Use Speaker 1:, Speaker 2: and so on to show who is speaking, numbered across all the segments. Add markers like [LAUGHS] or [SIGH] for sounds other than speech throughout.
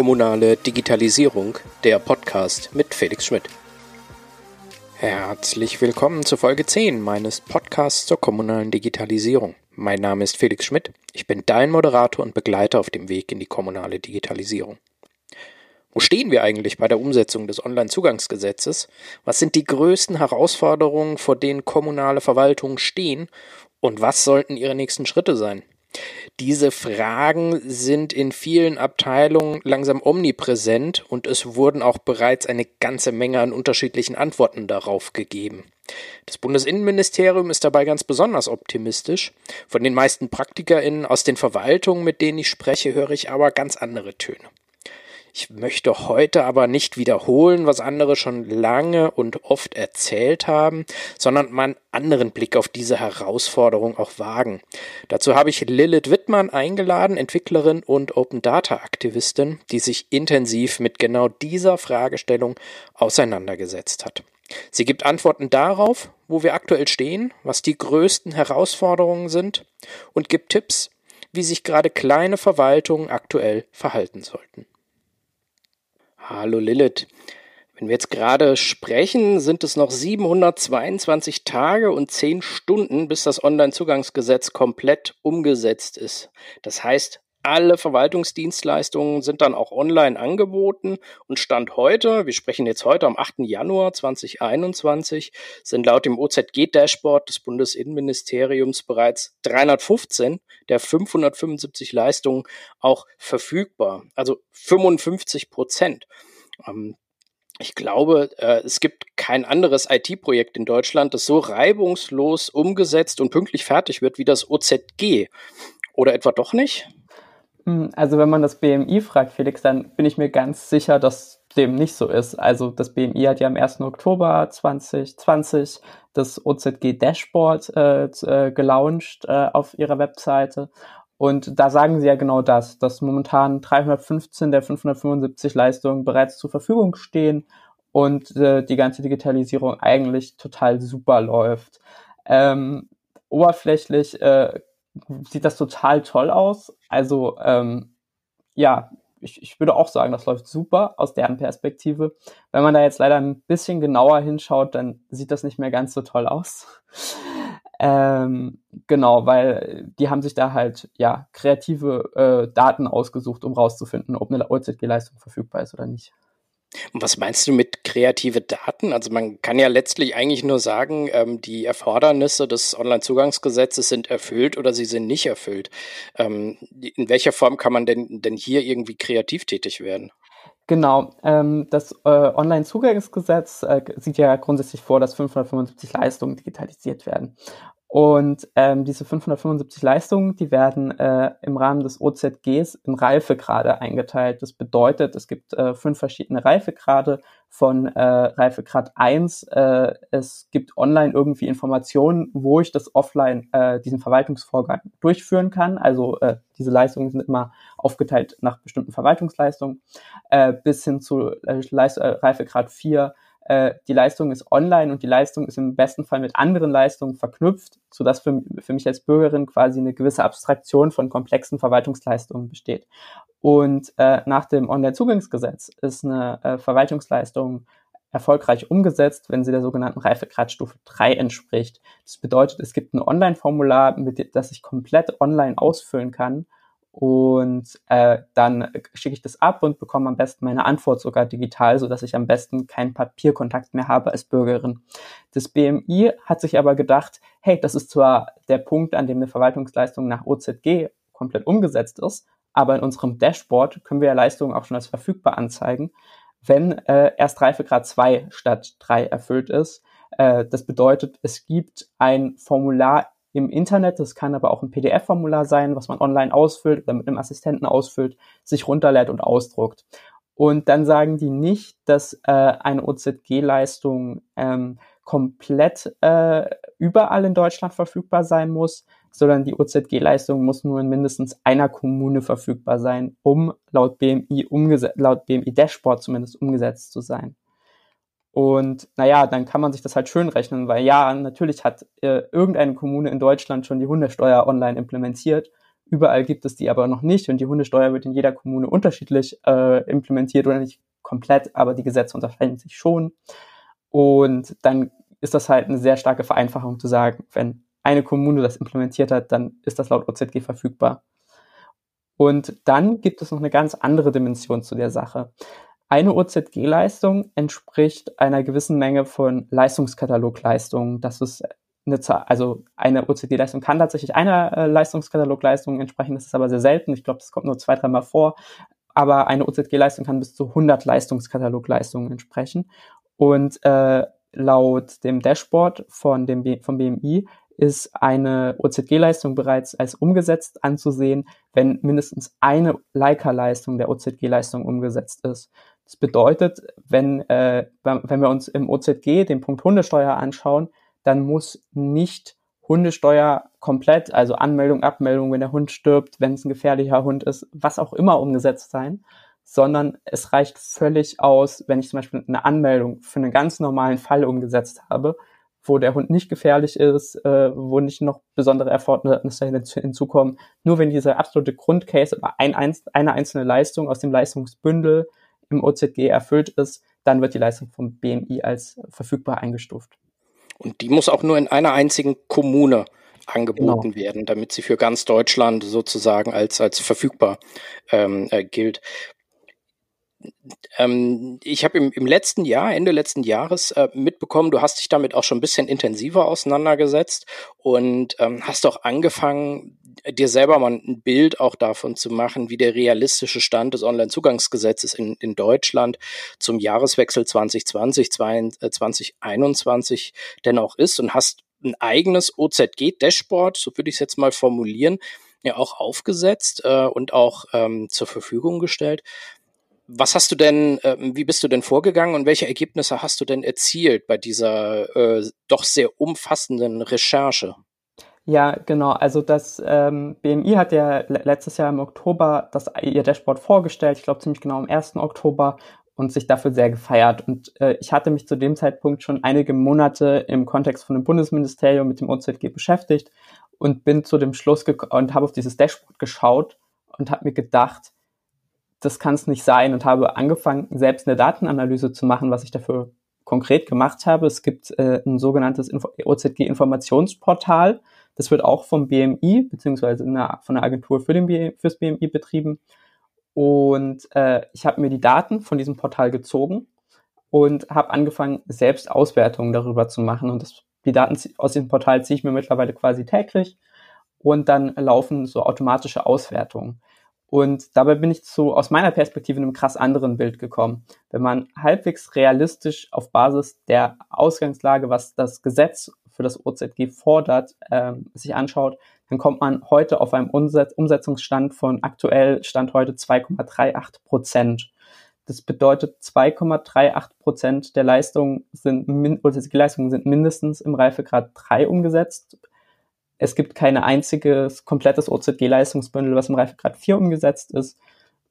Speaker 1: Kommunale Digitalisierung, der Podcast mit Felix Schmidt. Herzlich willkommen zu Folge 10 meines Podcasts zur kommunalen Digitalisierung. Mein Name ist Felix Schmidt, ich bin dein Moderator und Begleiter auf dem Weg in die kommunale Digitalisierung. Wo stehen wir eigentlich bei der Umsetzung des Onlinezugangsgesetzes? Was sind die größten Herausforderungen, vor denen kommunale Verwaltungen stehen? Und was sollten ihre nächsten Schritte sein? Diese Fragen sind in vielen Abteilungen langsam omnipräsent und es wurden auch bereits eine ganze Menge an unterschiedlichen Antworten darauf gegeben. Das Bundesinnenministerium ist dabei ganz besonders optimistisch. Von den meisten PraktikerInnen aus den Verwaltungen, mit denen ich spreche, höre ich aber ganz andere Töne. Ich möchte heute aber nicht wiederholen, was andere schon lange und oft erzählt haben, sondern mal einen anderen Blick auf diese Herausforderung auch wagen. Dazu habe ich Lilith Wittmann eingeladen, Entwicklerin und Open Data Aktivistin, die sich intensiv mit genau dieser Fragestellung auseinandergesetzt hat. Sie gibt Antworten darauf, wo wir aktuell stehen, was die größten Herausforderungen sind und gibt Tipps, wie sich gerade kleine Verwaltungen aktuell verhalten sollten. Hallo Lilith. Wenn wir jetzt gerade sprechen, sind es noch 722 Tage und 10 Stunden, bis das Onlinezugangsgesetz komplett umgesetzt ist. Das heißt, alle Verwaltungsdienstleistungen sind dann auch online angeboten und Stand heute, wir sprechen jetzt heute am 8. Januar 2021, sind laut dem OZG-Dashboard des Bundesinnenministeriums bereits 315 der 575 Leistungen auch verfügbar, also 55 Prozent. Ähm, ich glaube, äh, es gibt kein anderes IT-Projekt in Deutschland, das so reibungslos umgesetzt und pünktlich fertig wird wie das OZG. Oder etwa doch nicht?
Speaker 2: Hm, also wenn man das BMI fragt, Felix, dann bin ich mir ganz sicher, dass dem nicht so ist. Also das BMI hat ja am 1. Oktober 2020 das OZG Dashboard äh, äh, gelauncht äh, auf ihrer Webseite. Und da sagen sie ja genau das, dass momentan 315 der 575 Leistungen bereits zur Verfügung stehen und äh, die ganze Digitalisierung eigentlich total super läuft. Ähm, oberflächlich äh, sieht das total toll aus. Also ähm, ja, ich, ich würde auch sagen, das läuft super aus deren Perspektive. Wenn man da jetzt leider ein bisschen genauer hinschaut, dann sieht das nicht mehr ganz so toll aus. [LAUGHS] ähm, genau, weil die haben sich da halt ja kreative äh, Daten ausgesucht, um rauszufinden, ob eine OZG-Leistung verfügbar ist oder nicht.
Speaker 1: Und was meinst du mit kreative Daten? Also man kann ja letztlich eigentlich nur sagen, ähm, die Erfordernisse des Onlinezugangsgesetzes sind erfüllt oder sie sind nicht erfüllt. Ähm, in welcher Form kann man denn, denn hier irgendwie kreativ tätig werden?
Speaker 2: Genau, ähm, das äh, Onlinezugangsgesetz äh, sieht ja grundsätzlich vor, dass 575 Leistungen digitalisiert werden. Und ähm, diese 575 Leistungen, die werden äh, im Rahmen des OZGs in Reifegrade eingeteilt. Das bedeutet, es gibt äh, fünf verschiedene Reifegrade von äh, Reifegrad 1. Äh, es gibt online irgendwie Informationen, wo ich das offline, äh, diesen Verwaltungsvorgang durchführen kann. Also äh, diese Leistungen sind immer aufgeteilt nach bestimmten Verwaltungsleistungen, äh, bis hin zu äh, Leist äh, Reifegrad 4 äh, die Leistung ist online und die Leistung ist im besten Fall mit anderen Leistungen verknüpft, sodass für, für mich als Bürgerin quasi eine gewisse Abstraktion von komplexen Verwaltungsleistungen besteht. Und äh, nach dem Online-Zugangsgesetz ist eine äh, Verwaltungsleistung erfolgreich umgesetzt, wenn sie der sogenannten Reifegradstufe 3 entspricht. Das bedeutet, es gibt ein Online-Formular, das ich komplett online ausfüllen kann und äh, dann schicke ich das ab und bekomme am besten meine Antwort sogar digital, so dass ich am besten keinen Papierkontakt mehr habe als Bürgerin. Das BMI hat sich aber gedacht, hey, das ist zwar der Punkt, an dem eine Verwaltungsleistung nach OZG komplett umgesetzt ist, aber in unserem Dashboard können wir ja Leistungen auch schon als verfügbar anzeigen, wenn äh, erst Reifegrad 2 statt 3 erfüllt ist. Äh, das bedeutet, es gibt ein Formular im Internet. Das kann aber auch ein PDF-Formular sein, was man online ausfüllt oder mit einem Assistenten ausfüllt, sich runterlädt und ausdruckt. Und dann sagen die nicht, dass äh, eine OZG-Leistung ähm, komplett äh, überall in Deutschland verfügbar sein muss, sondern die OZG-Leistung muss nur in mindestens einer Kommune verfügbar sein, um laut BMI laut BMI Dashboard zumindest umgesetzt zu sein. Und naja, dann kann man sich das halt schön rechnen, weil ja, natürlich hat äh, irgendeine Kommune in Deutschland schon die Hundesteuer online implementiert. Überall gibt es die aber noch nicht und die Hundesteuer wird in jeder Kommune unterschiedlich äh, implementiert oder nicht komplett, aber die Gesetze unterscheiden sich schon. Und dann ist das halt eine sehr starke Vereinfachung zu sagen, wenn eine Kommune das implementiert hat, dann ist das laut OZG verfügbar. Und dann gibt es noch eine ganz andere Dimension zu der Sache. Eine OZG-Leistung entspricht einer gewissen Menge von Leistungskatalogleistungen. Das ist eine Zahl, also eine OZG-Leistung kann tatsächlich einer äh, Leistungskatalogleistung entsprechen, das ist aber sehr selten. Ich glaube, das kommt nur zwei, dreimal vor. Aber eine OZG-Leistung kann bis zu 100 Leistungskatalogleistungen entsprechen. Und äh, laut dem Dashboard von dem B vom BMI ist eine OZG-Leistung bereits als umgesetzt anzusehen, wenn mindestens eine Leica-Leistung der OZG-Leistung umgesetzt ist. Das bedeutet, wenn, äh, wenn wir uns im OZG den Punkt Hundesteuer anschauen, dann muss nicht Hundesteuer komplett, also Anmeldung, Abmeldung, wenn der Hund stirbt, wenn es ein gefährlicher Hund ist, was auch immer umgesetzt sein, sondern es reicht völlig aus, wenn ich zum Beispiel eine Anmeldung für einen ganz normalen Fall umgesetzt habe, wo der Hund nicht gefährlich ist, äh, wo nicht noch besondere Erfordernisse hinzukommen. Nur wenn dieser absolute Grundcase oder ein, eine einzelne Leistung aus dem Leistungsbündel im OZG erfüllt ist, dann wird die Leistung vom BMI als verfügbar eingestuft.
Speaker 1: Und die muss auch nur in einer einzigen Kommune angeboten genau. werden, damit sie für ganz Deutschland sozusagen als, als verfügbar ähm, äh, gilt. Ähm, ich habe im, im, letzten Jahr, Ende letzten Jahres, äh, mitbekommen, du hast dich damit auch schon ein bisschen intensiver auseinandergesetzt und ähm, hast auch angefangen, dir selber mal ein Bild auch davon zu machen, wie der realistische Stand des Onlinezugangsgesetzes in, in Deutschland zum Jahreswechsel 2020, 2021 denn auch ist und hast ein eigenes OZG-Dashboard, so würde ich es jetzt mal formulieren, ja auch aufgesetzt äh, und auch ähm, zur Verfügung gestellt. Was hast du denn, äh, wie bist du denn vorgegangen und welche Ergebnisse hast du denn erzielt bei dieser äh, doch sehr umfassenden Recherche?
Speaker 2: Ja, genau. Also das ähm, BMI hat ja letztes Jahr im Oktober das ihr Dashboard vorgestellt, ich glaube ziemlich genau am 1. Oktober und sich dafür sehr gefeiert. Und äh, ich hatte mich zu dem Zeitpunkt schon einige Monate im Kontext von dem Bundesministerium mit dem OZG beschäftigt und bin zu dem Schluss und habe auf dieses Dashboard geschaut und habe mir gedacht, das kann es nicht sein und habe angefangen, selbst eine Datenanalyse zu machen, was ich dafür konkret gemacht habe. Es gibt äh, ein sogenanntes Info OZG-Informationsportal. Das wird auch vom BMI beziehungsweise von der Agentur für den BMI, fürs BMI betrieben. Und äh, ich habe mir die Daten von diesem Portal gezogen und habe angefangen, selbst Auswertungen darüber zu machen. Und das, die Daten aus dem Portal ziehe ich mir mittlerweile quasi täglich. Und dann laufen so automatische Auswertungen. Und dabei bin ich zu, aus meiner Perspektive, einem krass anderen Bild gekommen. Wenn man halbwegs realistisch auf Basis der Ausgangslage, was das Gesetz für das OZG fordert, ähm, sich anschaut, dann kommt man heute auf einen Umsetz Umsetzungsstand von aktuell Stand heute 2,38 Prozent. Das bedeutet, 2,38 Prozent der Leistungen sind, oder die Leistungen sind mindestens im Reifegrad 3 umgesetzt es gibt kein einziges komplettes OZG-Leistungsbündel, was im Reifegrad 4 umgesetzt ist.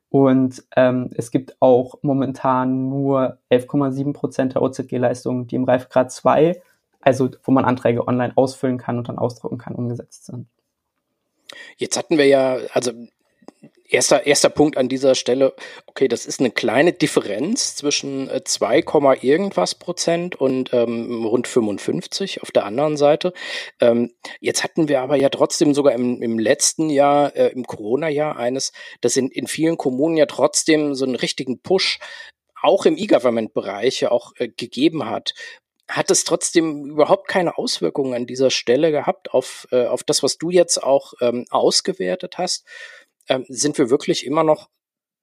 Speaker 2: Und ähm, es gibt auch momentan nur 11,7 Prozent der OZG-Leistungen, die im Reifegrad 2, also wo man Anträge online ausfüllen kann und dann ausdrucken kann, umgesetzt sind.
Speaker 1: Jetzt hatten wir ja, also Erster, erster Punkt an dieser Stelle, okay, das ist eine kleine Differenz zwischen 2, äh, irgendwas Prozent und ähm, rund 55 auf der anderen Seite. Ähm, jetzt hatten wir aber ja trotzdem sogar im, im letzten Jahr, äh, im Corona-Jahr eines, das in, in vielen Kommunen ja trotzdem so einen richtigen Push auch im E-Government-Bereich ja auch äh, gegeben hat hat es trotzdem überhaupt keine Auswirkungen an dieser Stelle gehabt auf, äh, auf das, was du jetzt auch ähm, ausgewertet hast? Ähm, sind wir wirklich immer noch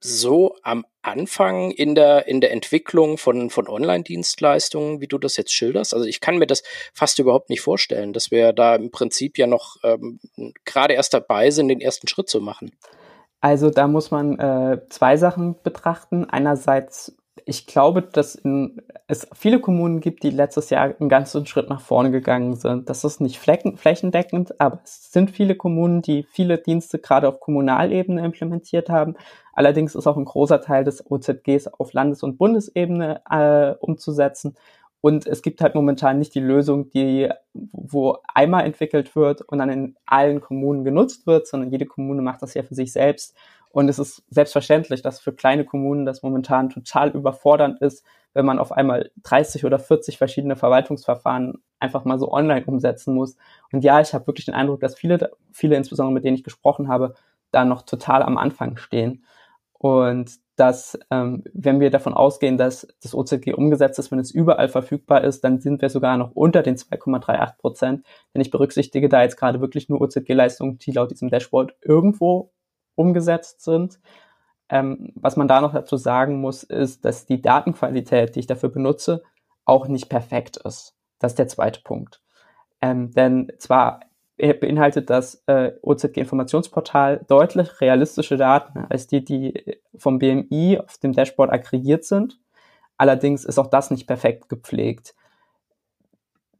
Speaker 1: so am Anfang in der, in der Entwicklung von, von Online-Dienstleistungen, wie du das jetzt schilderst? Also ich kann mir das fast überhaupt nicht vorstellen, dass wir da im Prinzip ja noch ähm, gerade erst dabei sind, den ersten Schritt zu machen.
Speaker 2: Also da muss man äh, zwei Sachen betrachten. Einerseits ich glaube, dass in, es viele Kommunen gibt, die letztes Jahr einen ganzen Schritt nach vorne gegangen sind. Das ist nicht flecken, flächendeckend, aber es sind viele Kommunen, die viele Dienste gerade auf Kommunalebene implementiert haben. Allerdings ist auch ein großer Teil des OZGs auf Landes- und Bundesebene äh, umzusetzen. Und es gibt halt momentan nicht die Lösung, die, wo einmal entwickelt wird und dann in allen Kommunen genutzt wird, sondern jede Kommune macht das ja für sich selbst. Und es ist selbstverständlich, dass für kleine Kommunen das momentan total überfordernd ist, wenn man auf einmal 30 oder 40 verschiedene Verwaltungsverfahren einfach mal so online umsetzen muss. Und ja, ich habe wirklich den Eindruck, dass viele, viele insbesondere mit denen ich gesprochen habe, da noch total am Anfang stehen. Und dass, ähm, wenn wir davon ausgehen, dass das OZG umgesetzt ist, wenn es überall verfügbar ist, dann sind wir sogar noch unter den 2,38 Prozent. Denn ich berücksichtige da jetzt gerade wirklich nur OZG-Leistungen, die laut diesem Dashboard irgendwo umgesetzt sind. Ähm, was man da noch dazu sagen muss, ist, dass die Datenqualität, die ich dafür benutze, auch nicht perfekt ist. Das ist der zweite Punkt. Ähm, denn zwar beinhaltet das äh, OZG-Informationsportal deutlich realistische Daten als die, die vom BMI auf dem Dashboard aggregiert sind. Allerdings ist auch das nicht perfekt gepflegt.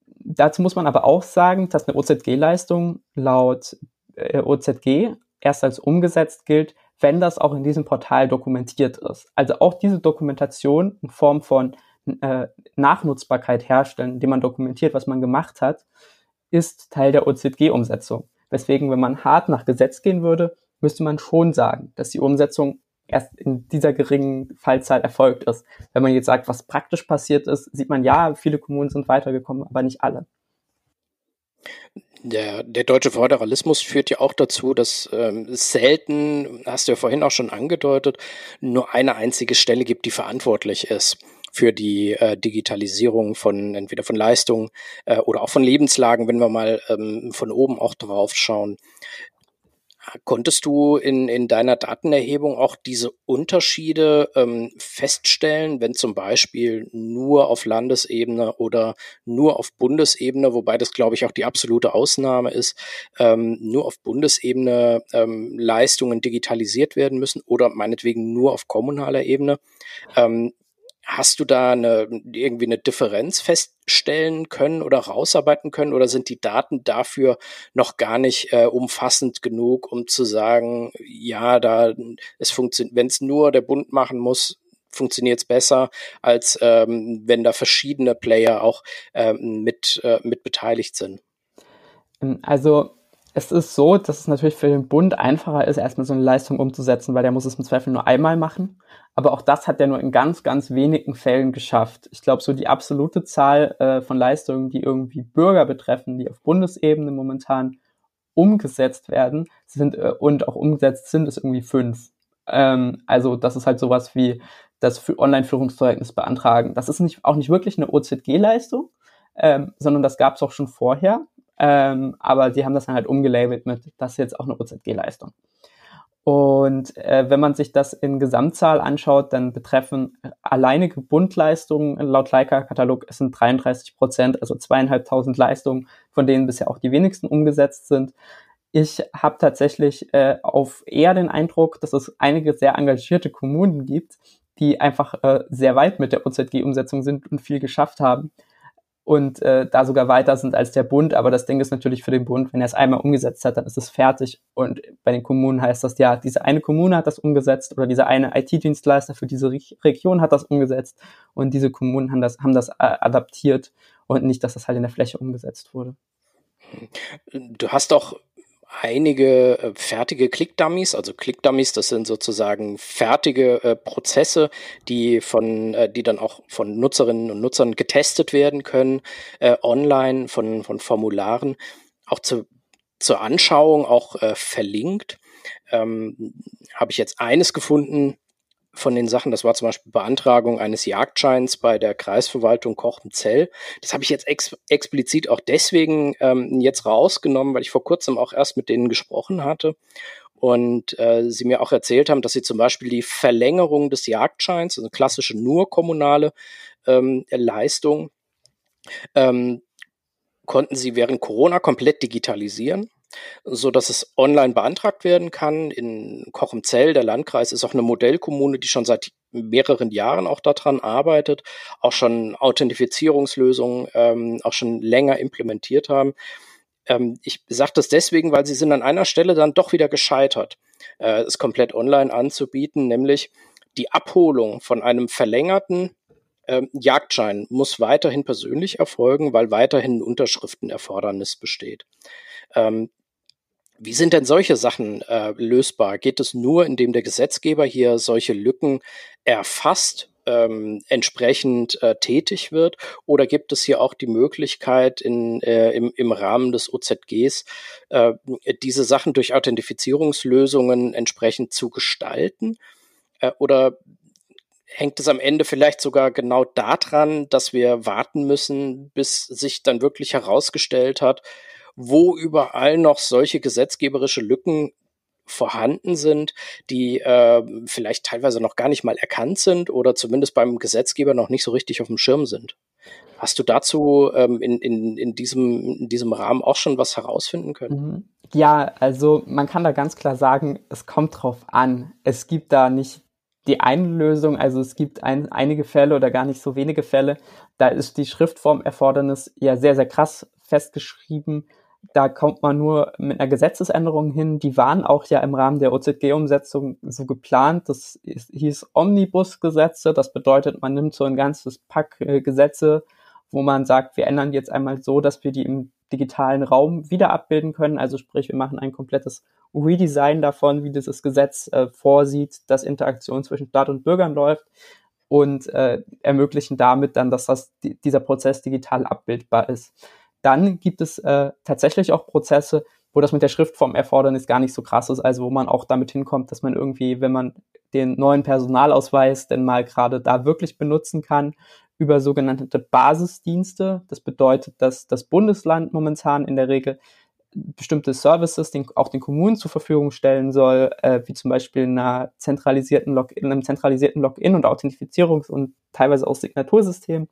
Speaker 2: Dazu muss man aber auch sagen, dass eine OZG-Leistung laut äh, OZG erst als umgesetzt gilt, wenn das auch in diesem Portal dokumentiert ist. Also auch diese Dokumentation in Form von äh, Nachnutzbarkeit herstellen, indem man dokumentiert, was man gemacht hat, ist Teil der OZG-Umsetzung. Weswegen, wenn man hart nach Gesetz gehen würde, müsste man schon sagen, dass die Umsetzung erst in dieser geringen Fallzahl erfolgt ist. Wenn man jetzt sagt, was praktisch passiert ist, sieht man, ja, viele Kommunen sind weitergekommen, aber nicht alle.
Speaker 1: Der, der deutsche Föderalismus führt ja auch dazu, dass ähm, selten, hast du ja vorhin auch schon angedeutet, nur eine einzige Stelle gibt, die verantwortlich ist für die äh, Digitalisierung von entweder von Leistungen äh, oder auch von Lebenslagen, wenn wir mal ähm, von oben auch drauf schauen. Konntest du in, in deiner Datenerhebung auch diese Unterschiede ähm, feststellen, wenn zum Beispiel nur auf Landesebene oder nur auf Bundesebene, wobei das glaube ich auch die absolute Ausnahme ist, ähm, nur auf Bundesebene ähm, Leistungen digitalisiert werden müssen oder meinetwegen nur auf kommunaler Ebene? Ähm, Hast du da eine, irgendwie eine Differenz feststellen können oder rausarbeiten können oder sind die Daten dafür noch gar nicht äh, umfassend genug, um zu sagen, ja, da es funktioniert, wenn es nur der Bund machen muss, funktioniert es besser, als ähm, wenn da verschiedene Player auch ähm, mit, äh, mit beteiligt sind?
Speaker 2: Also es ist so, dass es natürlich für den Bund einfacher ist, erstmal so eine Leistung umzusetzen, weil der muss es im Zweifel nur einmal machen. Aber auch das hat er nur in ganz, ganz wenigen Fällen geschafft. Ich glaube, so die absolute Zahl äh, von Leistungen, die irgendwie Bürger betreffen, die auf Bundesebene momentan umgesetzt werden sind äh, und auch umgesetzt sind, ist irgendwie fünf. Ähm, also das ist halt sowas wie das Online-Führungszeugnis beantragen. Das ist nicht, auch nicht wirklich eine OZG-Leistung, ähm, sondern das gab es auch schon vorher. Ähm, aber die haben das dann halt umgelabelt mit, das ist jetzt auch eine OZG-Leistung. Und äh, wenn man sich das in Gesamtzahl anschaut, dann betreffen alleinige Bundleistungen laut Leica-Katalog, es sind 33 Prozent, also zweieinhalbtausend Leistungen, von denen bisher auch die wenigsten umgesetzt sind. Ich habe tatsächlich äh, auf eher den Eindruck, dass es einige sehr engagierte Kommunen gibt, die einfach äh, sehr weit mit der OZG-Umsetzung sind und viel geschafft haben und äh, da sogar weiter sind als der Bund. Aber das Ding ist natürlich für den Bund, wenn er es einmal umgesetzt hat, dann ist es fertig. Und bei den Kommunen heißt das ja, diese eine Kommune hat das umgesetzt oder dieser eine IT-Dienstleister für diese Re Region hat das umgesetzt und diese Kommunen haben das, haben das äh, adaptiert und nicht, dass das halt in der Fläche umgesetzt wurde.
Speaker 1: Du hast doch einige äh, fertige Click-Dummies. Also Click-Dummies, das sind sozusagen fertige äh, Prozesse, die von, äh, die dann auch von Nutzerinnen und Nutzern getestet werden können, äh, online von, von Formularen, auch zu, zur Anschauung auch äh, verlinkt. Ähm, Habe ich jetzt eines gefunden, von den Sachen, das war zum Beispiel Beantragung eines Jagdscheins bei der Kreisverwaltung Kochenzell. Das habe ich jetzt ex explizit auch deswegen ähm, jetzt rausgenommen, weil ich vor kurzem auch erst mit denen gesprochen hatte und äh, sie mir auch erzählt haben, dass sie zum Beispiel die Verlängerung des Jagdscheins, also klassische nur kommunale ähm, Leistung, ähm, konnten sie während Corona komplett digitalisieren so dass es online beantragt werden kann. In Kochemzell, der Landkreis, ist auch eine Modellkommune, die schon seit mehreren Jahren auch daran arbeitet, auch schon Authentifizierungslösungen ähm, auch schon länger implementiert haben. Ähm, ich sage das deswegen, weil sie sind an einer Stelle dann doch wieder gescheitert, äh, es komplett online anzubieten, nämlich die Abholung von einem verlängerten ähm, Jagdschein muss weiterhin persönlich erfolgen, weil weiterhin ein Unterschriftenerfordernis besteht. Ähm, wie sind denn solche Sachen äh, lösbar? Geht es nur, indem der Gesetzgeber hier solche Lücken erfasst, ähm, entsprechend äh, tätig wird? Oder gibt es hier auch die Möglichkeit, in, äh, im, im Rahmen des OZGs äh, diese Sachen durch Authentifizierungslösungen entsprechend zu gestalten? Äh, oder hängt es am Ende vielleicht sogar genau daran, dass wir warten müssen, bis sich dann wirklich herausgestellt hat, wo überall noch solche gesetzgeberische Lücken vorhanden sind, die äh, vielleicht teilweise noch gar nicht mal erkannt sind oder zumindest beim Gesetzgeber noch nicht so richtig auf dem Schirm sind. Hast du dazu ähm, in, in, in, diesem, in diesem Rahmen auch schon was herausfinden können?
Speaker 2: Mhm. Ja, also man kann da ganz klar sagen, es kommt drauf an. Es gibt da nicht die eine Lösung, also es gibt ein, einige Fälle oder gar nicht so wenige Fälle, da ist die Schriftformerfordernis ja sehr, sehr krass festgeschrieben. Da kommt man nur mit einer Gesetzesänderung hin. Die waren auch ja im Rahmen der OZG-Umsetzung so geplant. Das hieß Omnibus-Gesetze. Das bedeutet, man nimmt so ein ganzes Pack äh, Gesetze, wo man sagt, wir ändern jetzt einmal so, dass wir die im digitalen Raum wieder abbilden können. Also sprich, wir machen ein komplettes Redesign davon, wie dieses Gesetz äh, vorsieht, dass Interaktion zwischen Staat und Bürgern läuft und äh, ermöglichen damit dann, dass das, die, dieser Prozess digital abbildbar ist. Dann gibt es äh, tatsächlich auch Prozesse, wo das mit der Schriftformerfordernis gar nicht so krass ist, also wo man auch damit hinkommt, dass man irgendwie, wenn man den neuen Personalausweis denn mal gerade da wirklich benutzen kann, über sogenannte Basisdienste. Das bedeutet, dass das Bundesland momentan in der Regel bestimmte Services den, auch den Kommunen zur Verfügung stellen soll, äh, wie zum Beispiel einer zentralisierten Login, einem zentralisierten Login und Authentifizierungs- und teilweise auch Signatursystem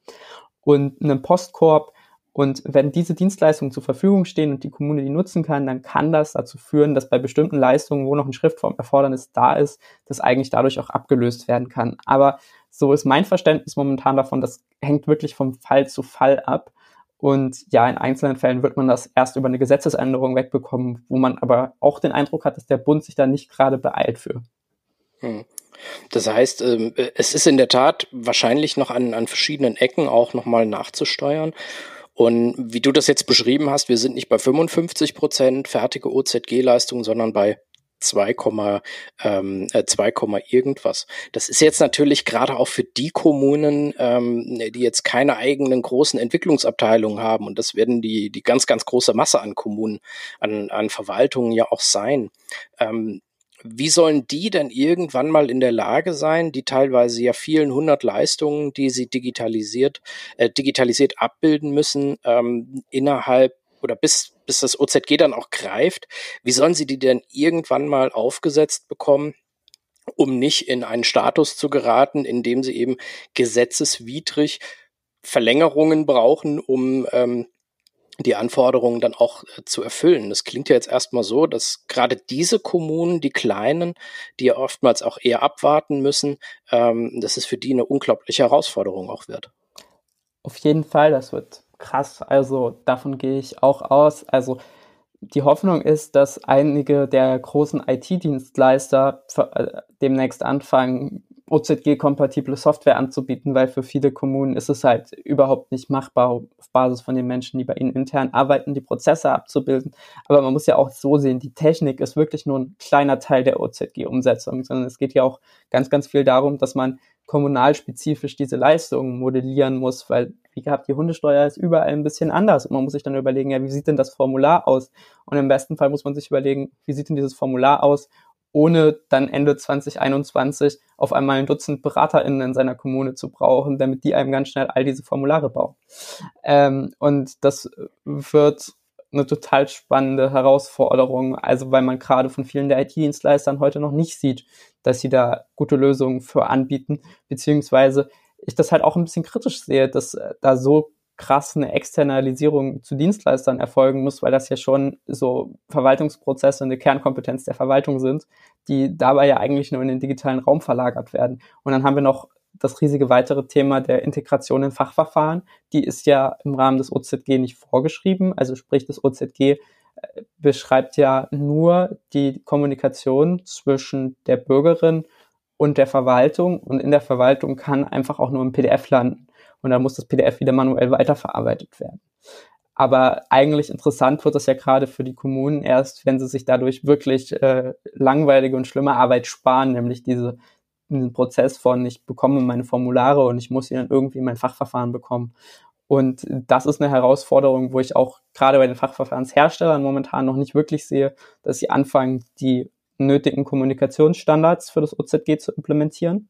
Speaker 2: und einem Postkorb. Und wenn diese Dienstleistungen zur Verfügung stehen und die Kommune die nutzen kann, dann kann das dazu führen, dass bei bestimmten Leistungen, wo noch ein Schriftformerfordernis da ist, das eigentlich dadurch auch abgelöst werden kann. Aber so ist mein Verständnis momentan davon, das hängt wirklich vom Fall zu Fall ab. Und ja, in einzelnen Fällen wird man das erst über eine Gesetzesänderung wegbekommen, wo man aber auch den Eindruck hat, dass der Bund sich da nicht gerade beeilt für.
Speaker 1: Hm. Das heißt, ähm, es ist in der Tat wahrscheinlich noch an, an verschiedenen Ecken auch nochmal nachzusteuern. Und wie du das jetzt beschrieben hast, wir sind nicht bei 55 Prozent fertige OZG-Leistungen, sondern bei 2, ähm, 2, äh, irgendwas. Das ist jetzt natürlich gerade auch für die Kommunen, ähm, die jetzt keine eigenen großen Entwicklungsabteilungen haben und das werden die, die ganz, ganz große Masse an Kommunen, an, an Verwaltungen ja auch sein. Ähm, wie sollen die denn irgendwann mal in der Lage sein, die teilweise ja vielen hundert Leistungen, die sie digitalisiert, äh, digitalisiert abbilden müssen, ähm, innerhalb oder bis, bis das OZG dann auch greift, wie sollen sie die denn irgendwann mal aufgesetzt bekommen, um nicht in einen Status zu geraten, in dem sie eben gesetzeswidrig Verlängerungen brauchen, um ähm, die Anforderungen dann auch äh, zu erfüllen. Das klingt ja jetzt erstmal so, dass gerade diese Kommunen, die kleinen, die ja oftmals auch eher abwarten müssen, ähm, dass es für die eine unglaubliche Herausforderung auch wird.
Speaker 2: Auf jeden Fall, das wird krass. Also davon gehe ich auch aus. Also die Hoffnung ist, dass einige der großen IT-Dienstleister äh, demnächst anfangen, OZG-kompatible Software anzubieten, weil für viele Kommunen ist es halt überhaupt nicht machbar, auf Basis von den Menschen, die bei ihnen intern arbeiten, die Prozesse abzubilden. Aber man muss ja auch so sehen, die Technik ist wirklich nur ein kleiner Teil der OZG-Umsetzung, sondern es geht ja auch ganz, ganz viel darum, dass man kommunalspezifisch diese Leistungen modellieren muss, weil, wie gehabt, die Hundesteuer ist überall ein bisschen anders. Und man muss sich dann überlegen, ja, wie sieht denn das Formular aus? Und im besten Fall muss man sich überlegen, wie sieht denn dieses Formular aus, ohne dann Ende 2021 auf einmal ein Dutzend BeraterInnen in seiner Kommune zu brauchen, damit die einem ganz schnell all diese Formulare bauen. Ähm, und das wird eine total spannende Herausforderung, also weil man gerade von vielen der IT-Dienstleistern heute noch nicht sieht, dass sie da gute Lösungen für anbieten, beziehungsweise ich das halt auch ein bisschen kritisch sehe, dass äh, da so krass eine Externalisierung zu Dienstleistern erfolgen muss, weil das ja schon so Verwaltungsprozesse eine Kernkompetenz der Verwaltung sind, die dabei ja eigentlich nur in den digitalen Raum verlagert werden. Und dann haben wir noch das riesige weitere Thema der Integration in Fachverfahren. Die ist ja im Rahmen des OZG nicht vorgeschrieben. Also sprich, das OZG äh, beschreibt ja nur die Kommunikation zwischen der Bürgerin und der Verwaltung. Und in der Verwaltung kann einfach auch nur ein PDF landen und dann muss das PDF wieder manuell weiterverarbeitet werden. Aber eigentlich interessant wird das ja gerade für die Kommunen erst, wenn sie sich dadurch wirklich äh, langweilige und schlimme Arbeit sparen, nämlich diese, diesen Prozess von, ich bekomme meine Formulare und ich muss sie dann irgendwie in mein Fachverfahren bekommen. Und das ist eine Herausforderung, wo ich auch gerade bei den Fachverfahrensherstellern momentan noch nicht wirklich sehe, dass sie anfangen, die nötigen Kommunikationsstandards für das OZG zu implementieren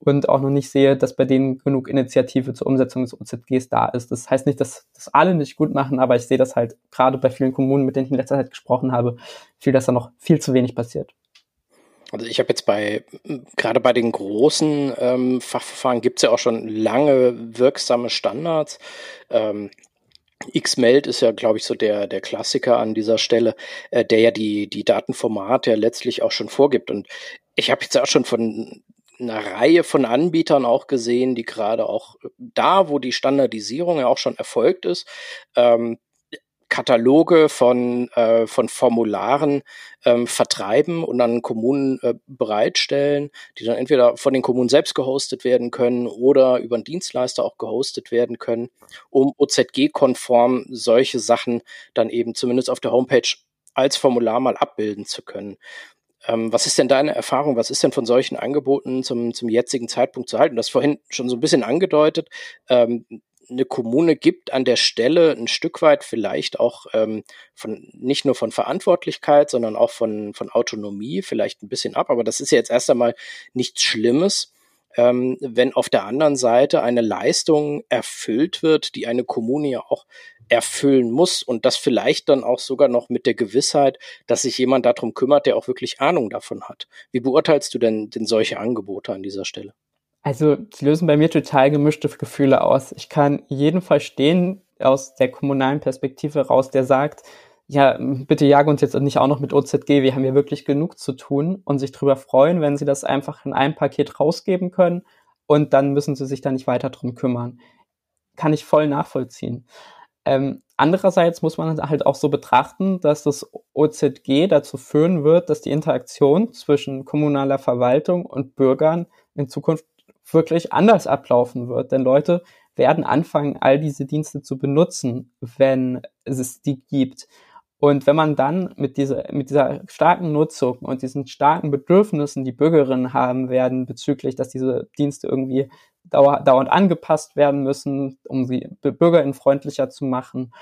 Speaker 2: und auch noch nicht sehe, dass bei denen genug Initiative zur Umsetzung des OZGs da ist. Das heißt nicht, dass das alle nicht gut machen, aber ich sehe das halt gerade bei vielen Kommunen, mit denen ich in letzter Zeit gesprochen habe, viel, dass da noch viel zu wenig passiert.
Speaker 1: Also ich habe jetzt bei, gerade bei den großen ähm, Fachverfahren gibt es ja auch schon lange wirksame Standards. Ähm, Xmeld ist ja, glaube ich, so der, der Klassiker an dieser Stelle, äh, der ja die, die Datenformate ja letztlich auch schon vorgibt. Und ich habe jetzt auch schon von einer Reihe von Anbietern auch gesehen, die gerade auch da, wo die Standardisierung ja auch schon erfolgt ist, ähm, Kataloge von, äh, von Formularen ähm, vertreiben und dann Kommunen äh, bereitstellen, die dann entweder von den Kommunen selbst gehostet werden können oder über einen Dienstleister auch gehostet werden können, um OZG-konform solche Sachen dann eben zumindest auf der Homepage als Formular mal abbilden zu können. Ähm, was ist denn deine Erfahrung? Was ist denn von solchen Angeboten zum, zum jetzigen Zeitpunkt zu halten? Du hast vorhin schon so ein bisschen angedeutet. Ähm, eine Kommune gibt an der Stelle ein Stück weit vielleicht auch ähm, von nicht nur von Verantwortlichkeit, sondern auch von, von Autonomie vielleicht ein bisschen ab. Aber das ist ja jetzt erst einmal nichts Schlimmes, ähm, wenn auf der anderen Seite eine Leistung erfüllt wird, die eine Kommune ja auch erfüllen muss und das vielleicht dann auch sogar noch mit der Gewissheit, dass sich jemand darum kümmert, der auch wirklich Ahnung davon hat. Wie beurteilst du denn, denn solche Angebote an dieser Stelle?
Speaker 2: Also, sie lösen bei mir total gemischte Gefühle aus. Ich kann jeden verstehen aus der kommunalen Perspektive raus, der sagt, ja, bitte jag uns jetzt nicht auch noch mit OZG, wir haben ja wirklich genug zu tun und sich darüber freuen, wenn sie das einfach in einem Paket rausgeben können und dann müssen sie sich da nicht weiter drum kümmern. Kann ich voll nachvollziehen. Ähm, andererseits muss man halt auch so betrachten, dass das OZG dazu führen wird, dass die Interaktion zwischen kommunaler Verwaltung und Bürgern in Zukunft wirklich anders ablaufen wird. Denn Leute werden anfangen, all diese Dienste zu benutzen, wenn es die gibt. Und wenn man dann mit dieser, mit dieser starken Nutzung und diesen starken Bedürfnissen, die Bürgerinnen haben werden bezüglich, dass diese Dienste irgendwie dauer, dauernd angepasst werden müssen, um sie bürgerinnenfreundlicher zu machen,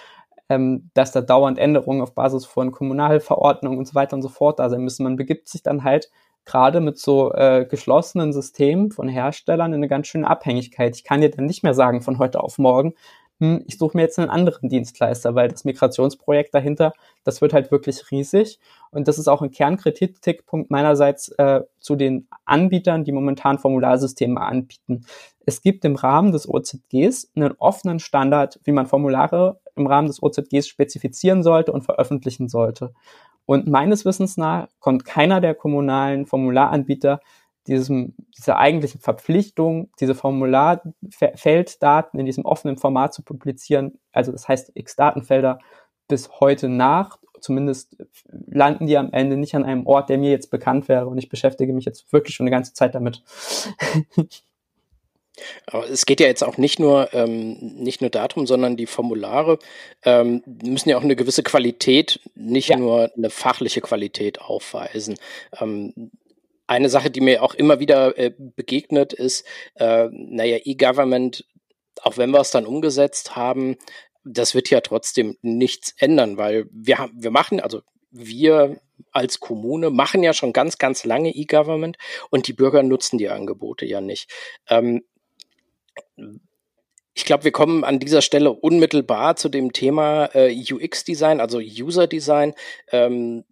Speaker 2: ähm, dass da dauernd Änderungen auf Basis von Kommunalverordnungen und so weiter und so fort da sein müssen. Man begibt sich dann halt gerade mit so äh, geschlossenen Systemen von Herstellern in eine ganz schöne Abhängigkeit. Ich kann dir dann nicht mehr sagen von heute auf morgen, hm, ich suche mir jetzt einen anderen Dienstleister, weil das Migrationsprojekt dahinter, das wird halt wirklich riesig. Und das ist auch ein Kernkritikpunkt meinerseits äh, zu den Anbietern, die momentan Formularsysteme anbieten. Es gibt im Rahmen des OZGs einen offenen Standard, wie man Formulare im Rahmen des OZGs spezifizieren sollte und veröffentlichen sollte. Und meines Wissens nach kommt keiner der kommunalen Formularanbieter diesem, dieser eigentlichen Verpflichtung, diese Formularfelddaten in diesem offenen Format zu publizieren, also das heißt x Datenfelder, bis heute nach. Zumindest landen die am Ende nicht an einem Ort, der mir jetzt bekannt wäre und ich beschäftige mich jetzt wirklich schon eine ganze Zeit damit. [LAUGHS]
Speaker 1: Aber es geht ja jetzt auch nicht nur, ähm, nicht nur darum, sondern die Formulare ähm, müssen ja auch eine gewisse Qualität, nicht ja. nur eine fachliche Qualität aufweisen. Ähm, eine Sache, die mir auch immer wieder äh, begegnet, ist, äh, naja, E-Government, auch wenn wir es dann umgesetzt haben, das wird ja trotzdem nichts ändern, weil wir haben, wir machen, also wir als Kommune machen ja schon ganz, ganz lange E-Government und die Bürger nutzen die Angebote ja nicht. Ähm, ich glaube, wir kommen an dieser Stelle unmittelbar zu dem Thema äh, UX-Design, also User-Design. Ähm,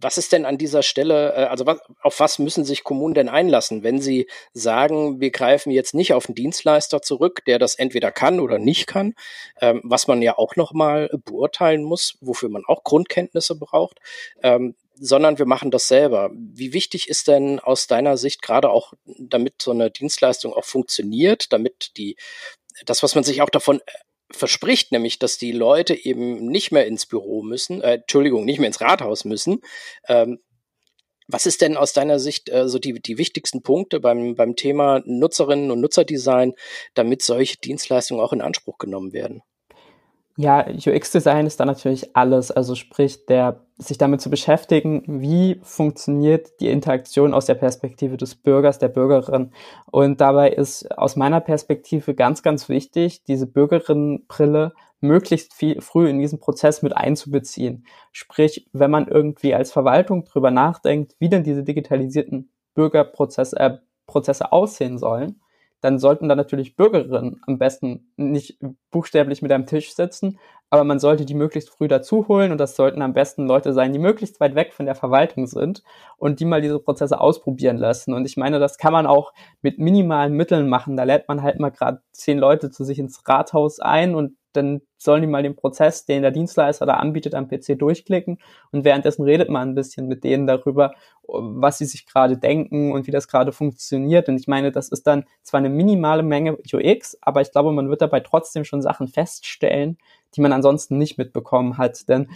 Speaker 1: was ist denn an dieser Stelle, äh, also was, auf was müssen sich Kommunen denn einlassen, wenn sie sagen, wir greifen jetzt nicht auf einen Dienstleister zurück, der das entweder kann oder nicht kann, ähm, was man ja auch nochmal beurteilen muss, wofür man auch Grundkenntnisse braucht, ähm, sondern wir machen das selber. Wie wichtig ist denn aus deiner Sicht gerade auch, damit so eine Dienstleistung auch funktioniert, damit die das, was man sich auch davon verspricht, nämlich, dass die Leute eben nicht mehr ins Büro müssen, äh, Entschuldigung, nicht mehr ins Rathaus müssen. Ähm, was ist denn aus deiner Sicht äh, so die, die wichtigsten Punkte beim, beim Thema Nutzerinnen und Nutzerdesign, damit solche Dienstleistungen auch in Anspruch genommen werden?
Speaker 2: Ja, UX-Design ist da natürlich alles, also sprich, der, sich damit zu beschäftigen, wie funktioniert die Interaktion aus der Perspektive des Bürgers, der Bürgerin. Und dabei ist aus meiner Perspektive ganz, ganz wichtig, diese Bürgerinnenbrille möglichst viel, früh in diesen Prozess mit einzubeziehen. Sprich, wenn man irgendwie als Verwaltung drüber nachdenkt, wie denn diese digitalisierten Bürgerprozesse äh, Prozesse aussehen sollen, dann sollten da natürlich Bürgerinnen am besten nicht buchstäblich mit am Tisch sitzen, aber man sollte die möglichst früh dazu holen und das sollten am besten Leute sein, die möglichst weit weg von der Verwaltung sind und die mal diese Prozesse ausprobieren lassen. Und ich meine, das kann man auch mit minimalen Mitteln machen. Da lädt man halt mal gerade zehn Leute zu sich ins Rathaus ein und dann sollen die mal den Prozess, den der Dienstleister da anbietet, am PC durchklicken und währenddessen redet man ein bisschen mit denen darüber, was sie sich gerade denken und wie das gerade funktioniert. Und ich meine, das ist dann zwar eine minimale Menge UX, aber ich glaube, man wird dabei trotzdem schon Sachen feststellen, die man ansonsten nicht mitbekommen hat. Denn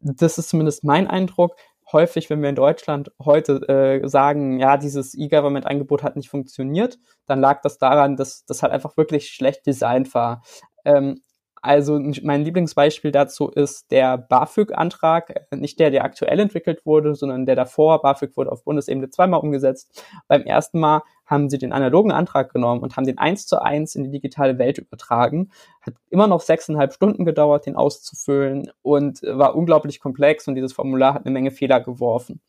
Speaker 2: das ist zumindest mein Eindruck. Häufig, wenn wir in Deutschland heute äh, sagen, ja, dieses E-Government-Angebot hat nicht funktioniert, dann lag das daran, dass das halt einfach wirklich schlecht designt war. Ähm, also mein Lieblingsbeispiel dazu ist der BAföG-Antrag, nicht der, der aktuell entwickelt wurde, sondern der davor. BAföG wurde auf Bundesebene zweimal umgesetzt. Beim ersten Mal haben sie den analogen Antrag genommen und haben den eins zu eins in die digitale Welt übertragen. Hat immer noch sechseinhalb Stunden gedauert, den auszufüllen und war unglaublich komplex und dieses Formular hat eine Menge Fehler geworfen.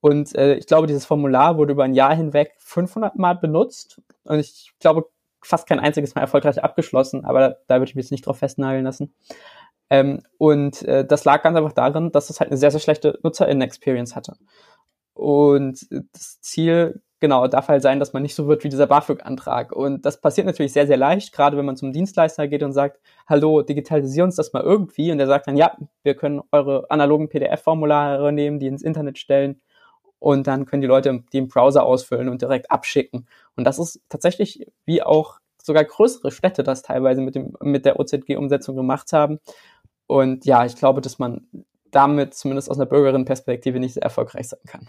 Speaker 2: Und äh, ich glaube, dieses Formular wurde über ein Jahr hinweg 500 Mal benutzt. Und ich glaube, fast kein einziges Mal erfolgreich abgeschlossen, aber da, da würde ich mich jetzt nicht drauf festnageln lassen. Ähm, und äh, das lag ganz einfach darin, dass es halt eine sehr, sehr schlechte Nutzerinnen-Experience hatte. Und das Ziel, genau, darf halt sein, dass man nicht so wird wie dieser BAföG-Antrag. Und das passiert natürlich sehr, sehr leicht, gerade wenn man zum Dienstleister geht und sagt, hallo, digitalisieren uns das mal irgendwie. Und der sagt dann, ja, wir können eure analogen PDF-Formulare nehmen, die ins Internet stellen und dann können die Leute die im Browser ausfüllen und direkt abschicken. Und das ist tatsächlich, wie auch sogar größere Städte das teilweise mit, dem, mit der OZG-Umsetzung gemacht haben. Und ja, ich glaube, dass man damit zumindest aus einer Bürgerinnenperspektive nicht sehr erfolgreich sein kann.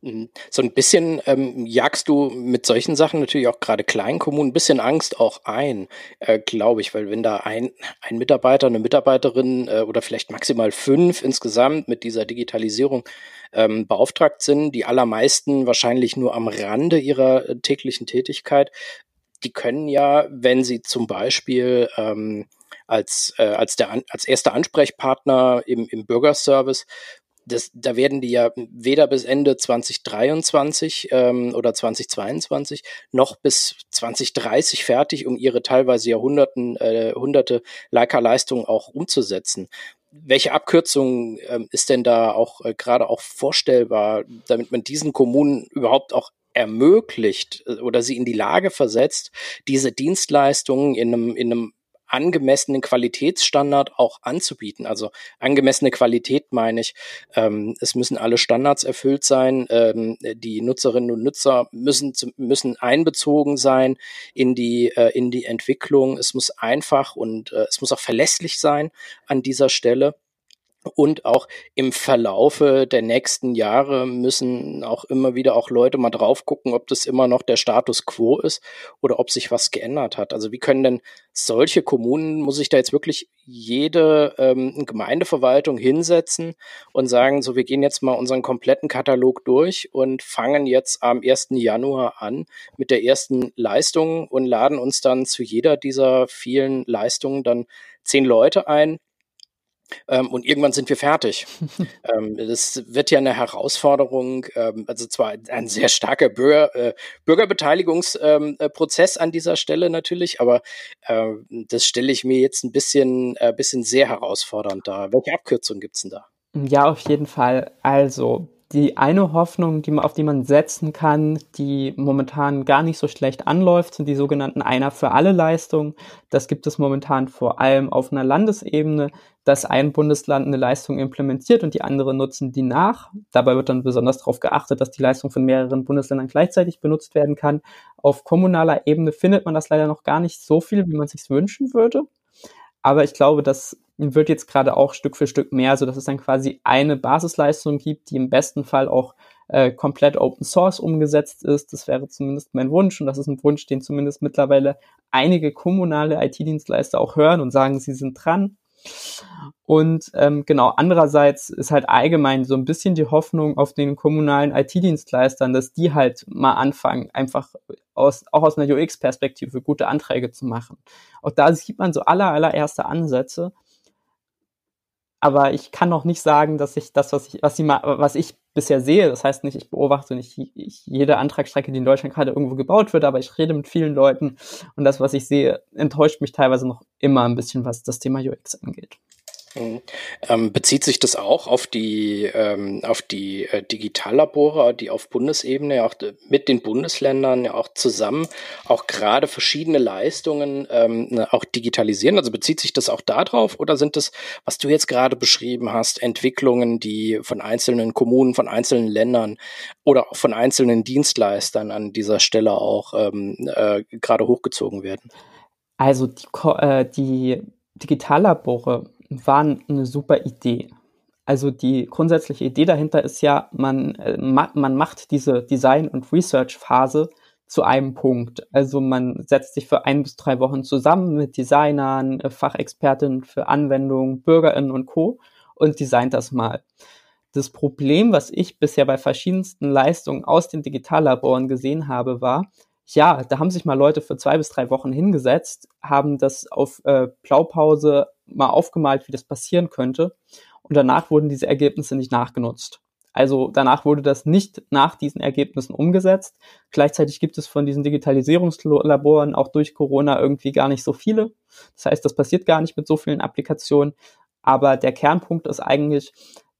Speaker 1: Mhm. So ein bisschen ähm, jagst du mit solchen Sachen natürlich auch gerade Kleinkommunen ein bisschen Angst auch ein, äh, glaube ich, weil wenn da ein, ein Mitarbeiter, eine Mitarbeiterin äh, oder vielleicht maximal fünf insgesamt mit dieser Digitalisierung ähm, beauftragt sind, die allermeisten wahrscheinlich nur am Rande ihrer äh, täglichen Tätigkeit, die können ja, wenn sie zum Beispiel ähm, als, äh, als, der, als erster Ansprechpartner im, im Bürgerservice das, da werden die ja weder bis Ende 2023 ähm, oder 2022 noch bis 2030 fertig, um ihre teilweise Jahrhunderten, äh, hunderte Leica-Leistungen auch umzusetzen. Welche Abkürzung ähm, ist denn da auch äh, gerade auch vorstellbar, damit man diesen Kommunen überhaupt auch ermöglicht äh, oder sie in die Lage versetzt, diese Dienstleistungen in einem, in einem angemessenen Qualitätsstandard auch anzubieten. Also angemessene Qualität meine ich, ähm, es müssen alle Standards erfüllt sein, ähm, die Nutzerinnen und Nutzer müssen, müssen einbezogen sein in die, äh, in die Entwicklung. Es muss einfach und äh, es muss auch verlässlich sein an dieser Stelle. Und auch im Verlaufe der nächsten Jahre müssen auch immer wieder auch Leute mal drauf gucken, ob das immer noch der Status quo ist oder ob sich was geändert hat. Also wie können denn solche Kommunen, muss ich da jetzt wirklich jede ähm, Gemeindeverwaltung hinsetzen und sagen, so wir gehen jetzt mal unseren kompletten Katalog durch und fangen jetzt am 1. Januar an mit der ersten Leistung und laden uns dann zu jeder dieser vielen Leistungen dann zehn Leute ein, und irgendwann sind wir fertig. [LAUGHS] ähm, das wird ja eine Herausforderung, ähm, also zwar ein sehr starker Bürger, äh, Bürgerbeteiligungsprozess ähm, äh, an dieser Stelle natürlich, aber das stelle ich mir jetzt ein bisschen, äh, bisschen sehr herausfordernd dar. Welche Abkürzungen gibt's denn da?
Speaker 2: Ja, auf jeden Fall. Also die eine Hoffnung, die man, auf die man setzen kann, die momentan gar nicht so schlecht anläuft, sind die sogenannten Einer für alle Leistungen. Das gibt es momentan vor allem auf einer Landesebene, dass ein Bundesland eine Leistung implementiert und die anderen nutzen die nach. Dabei wird dann besonders darauf geachtet, dass die Leistung von mehreren Bundesländern gleichzeitig benutzt werden kann. Auf kommunaler Ebene findet man das leider noch gar nicht so viel, wie man sich wünschen würde. Aber ich glaube, das wird jetzt gerade auch Stück für Stück mehr, so dass es dann quasi eine Basisleistung gibt, die im besten Fall auch äh, komplett Open Source umgesetzt ist. Das wäre zumindest mein Wunsch und das ist ein Wunsch, den zumindest mittlerweile einige kommunale IT-Dienstleister auch hören und sagen, sie sind dran. Und ähm, genau, andererseits ist halt allgemein so ein bisschen die Hoffnung auf den kommunalen IT-Dienstleistern, dass die halt mal anfangen, einfach aus, auch aus einer UX-Perspektive gute Anträge zu machen. Auch da sieht man so aller, allererste Ansätze. Aber ich kann noch nicht sagen, dass ich das, was ich, was, mal, was ich bisher sehe, das heißt nicht, ich beobachte nicht ich, jede Antragsstrecke, die in Deutschland gerade irgendwo gebaut wird, aber ich rede mit vielen Leuten und das, was ich sehe, enttäuscht mich teilweise noch immer ein bisschen, was das Thema UX angeht.
Speaker 1: Mhm. Ähm, bezieht sich das auch auf die, ähm, auf die äh, Digitallabore, die auf Bundesebene auch mit den Bundesländern ja auch zusammen auch gerade verschiedene Leistungen ähm, ne, auch digitalisieren? Also bezieht sich das auch darauf oder sind das, was du jetzt gerade beschrieben hast, Entwicklungen, die von einzelnen Kommunen, von einzelnen Ländern oder auch von einzelnen Dienstleistern an dieser Stelle auch ähm, äh, gerade hochgezogen werden?
Speaker 2: Also die, äh, die Digitallabore waren eine super Idee. Also die grundsätzliche Idee dahinter ist ja, man, äh, man macht diese Design- und Research-Phase zu einem Punkt. Also man setzt sich für ein bis drei Wochen zusammen mit Designern, äh, Fachexpertinnen für Anwendungen, BürgerInnen und Co. und designt das mal. Das Problem, was ich bisher bei verschiedensten Leistungen aus den Digitallaboren gesehen habe, war, ja, da haben sich mal Leute für zwei bis drei Wochen hingesetzt, haben das auf äh, Blaupause mal aufgemalt, wie das passieren könnte. Und danach wurden diese Ergebnisse nicht nachgenutzt. Also danach wurde das nicht nach diesen Ergebnissen umgesetzt. Gleichzeitig gibt es von diesen Digitalisierungslaboren auch durch Corona irgendwie gar nicht so viele. Das heißt, das passiert gar nicht mit so vielen Applikationen. Aber der Kernpunkt ist eigentlich,